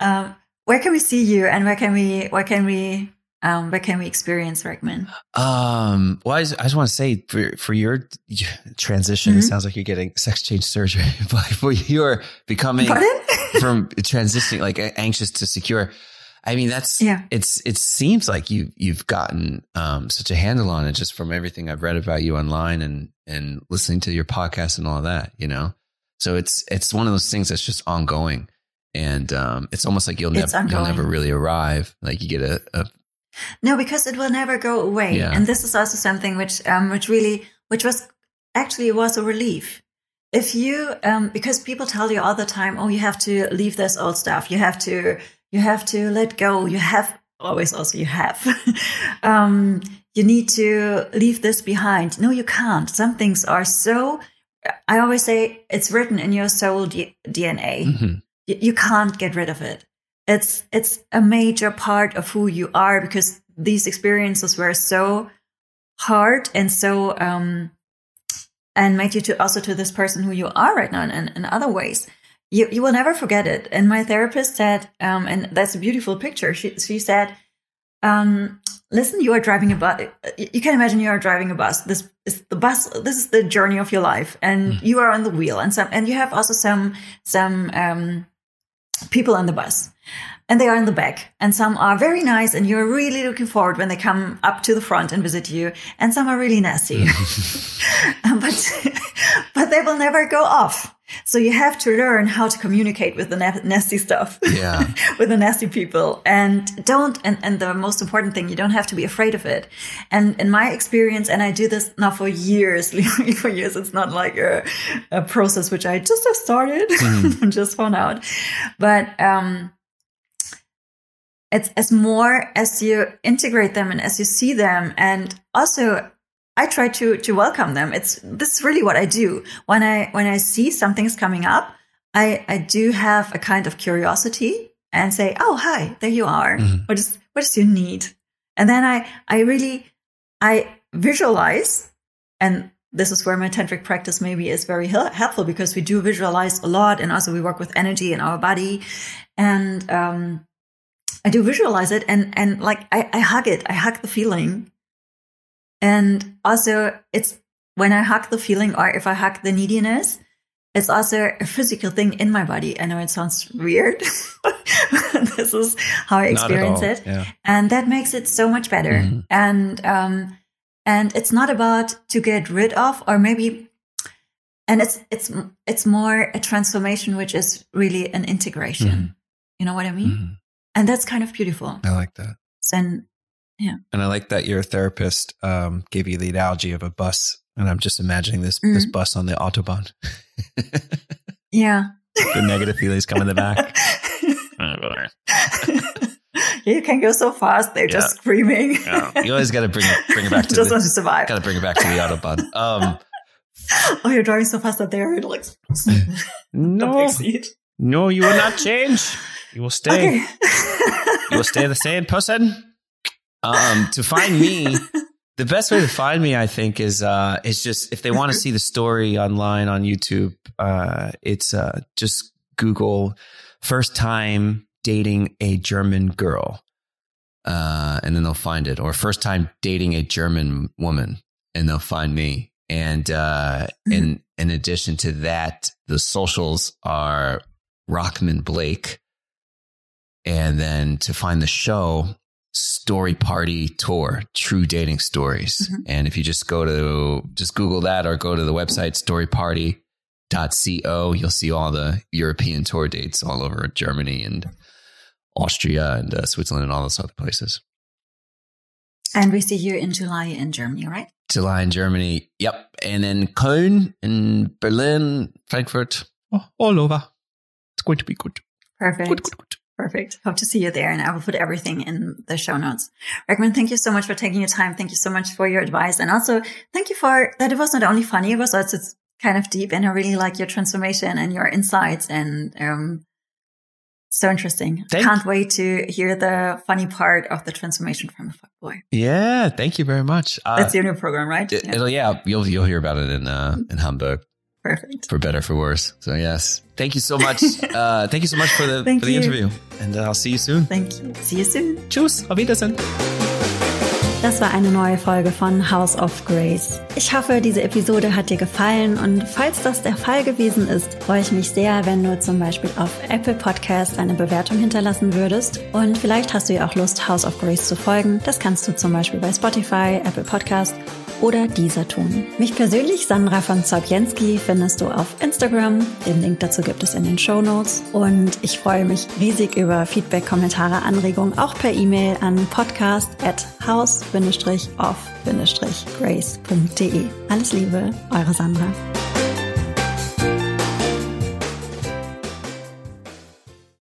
um, where can we see you, and where can we where can we um, but can we experience Rickman? Um, well, I just, I just, want to say for, for your transition, mm-hmm. it sounds like you're getting sex change surgery, [laughs] but for you're becoming [laughs] from transitioning like anxious to secure. I mean, that's, yeah, it's, it seems like you, you've gotten, um, such a handle on it just from everything I've read about you online and, and listening to your podcast and all that, you know? So it's, it's one of those things that's just ongoing and um, it's almost like you'll never you'll never really arrive. Like you get a, a, no, because it will never go away. Yeah. And this is also something which, um, which really, which was actually was a relief. If you, um, because people tell you all the time, oh, you have to leave this old stuff. You have to, you have to let go. You have always also you have. [laughs] um, you need to leave this behind. No, you can't. Some things are so I always say it's written in your soul D- DNA. Mm-hmm. Y- you can't get rid of it. It's it's a major part of who you are because these experiences were so hard and so um and made you to also to this person who you are right now and in other ways you, you will never forget it. And my therapist said, um, and that's a beautiful picture. She, she said, um, listen, you are driving a bus. You can imagine you are driving a bus. This is the bus. This is the journey of your life and mm. you are on the wheel and some, and you have also some, some, um, people on the bus. And they are in the back. And some are very nice and you're really looking forward when they come up to the front and visit you. And some are really nasty. [laughs] [laughs] But [laughs] but they will never go off so you have to learn how to communicate with the nasty stuff, yeah, [laughs] with the nasty people, and don't. And, and the most important thing, you don't have to be afraid of it. And in my experience, and I do this now for years, [laughs] for years, it's not like a, a process which I just have started, [laughs] mm. just found out, but um, it's as more as you integrate them and as you see them, and also I try to to welcome them. It's this is really what I do when I when I see something's coming up. I I do have a kind of curiosity and say, "Oh, hi, there you are. Mm-hmm. What is what is your need?" And then I I really I visualize, and this is where my tantric practice maybe is very helpful because we do visualize a lot, and also we work with energy in our body, and um, I do visualize it, and and like I, I hug it, I hug the feeling, and also, it's when I hug the feeling or if I hug the neediness, it's also a physical thing in my body. I know it sounds weird. [laughs] this is how I experience it. Yeah. And that makes it so much better. Mm-hmm. And, um, and it's not about to get rid of or maybe, and it's, it's, it's more a transformation, which is really an integration. Mm-hmm. You know what I mean? Mm-hmm. And that's kind of beautiful. I like that. And yeah. And I like that your therapist um, gave you the analogy of a bus. And I'm just imagining this mm-hmm. this bus on the Autobahn. [laughs] yeah. [laughs] the negative feelings come in the back. [laughs] you can go so fast; they're yeah. just screaming. yeah. You always got to bring it bring it back to just the, want to survive. Got to bring it back to the autobahn. Um, oh, you're driving so fast that they're like no, no, you will not change. You will stay. Okay. you will stay the same person. Um, to find me, [laughs] the best way to find me, I think, is uh, is just if they want to see the story online on YouTube, uh, it's uh, just Google first time dating a German girl, uh, and then they'll find it, or first time dating a German woman, and they'll find me. And uh, mm-hmm. in in addition to that, the socials are Rockman Blake. And then to find the show, story party tour, true dating stories. Mm-hmm. And if you just go to, just Google that or go to the website storyparty.co, you'll see all the European tour dates all over Germany and Austria and uh, Switzerland and all those other places. And we see you in July in Germany, right? July in Germany. Yep. And then Köln in Berlin, Frankfurt, oh, all over. It's going to be good. Perfect. Good, good, good. Perfect. Hope to see you there. And I will put everything in the show notes. Recommend, thank you so much for taking your time. Thank you so much for your advice. And also thank you for that. It was not only funny, it was also kind of deep. And I really like your transformation and your insights and, um, so interesting. Thank Can't wait to hear the funny part of the transformation from a fuckboy. Yeah, thank you very much. Uh, That's your new program, right? It, will yeah, you'll you'll hear about it in uh, in Hamburg. Perfect. For better, for worse. So yes, thank you so much. [laughs] uh, thank you so much for the for the you. interview, and uh, I'll see you soon. Thank you. See you soon. Tschüss. Auf Wiedersehen. Das war eine neue Folge von House of Grace. Ich hoffe, diese Episode hat dir gefallen und falls das der Fall gewesen ist, freue ich mich sehr, wenn du zum Beispiel auf Apple Podcast eine Bewertung hinterlassen würdest. Und vielleicht hast du ja auch Lust, House of Grace zu folgen. Das kannst du zum Beispiel bei Spotify, Apple Podcast oder dieser tun. Mich persönlich, Sandra von Zaubjenski, findest du auf Instagram. Den Link dazu gibt es in den Show Notes. Und ich freue mich riesig über Feedback, Kommentare, Anregungen, auch per E-Mail an podcast at house-off-grace.de. Alles Liebe, eure Sandra.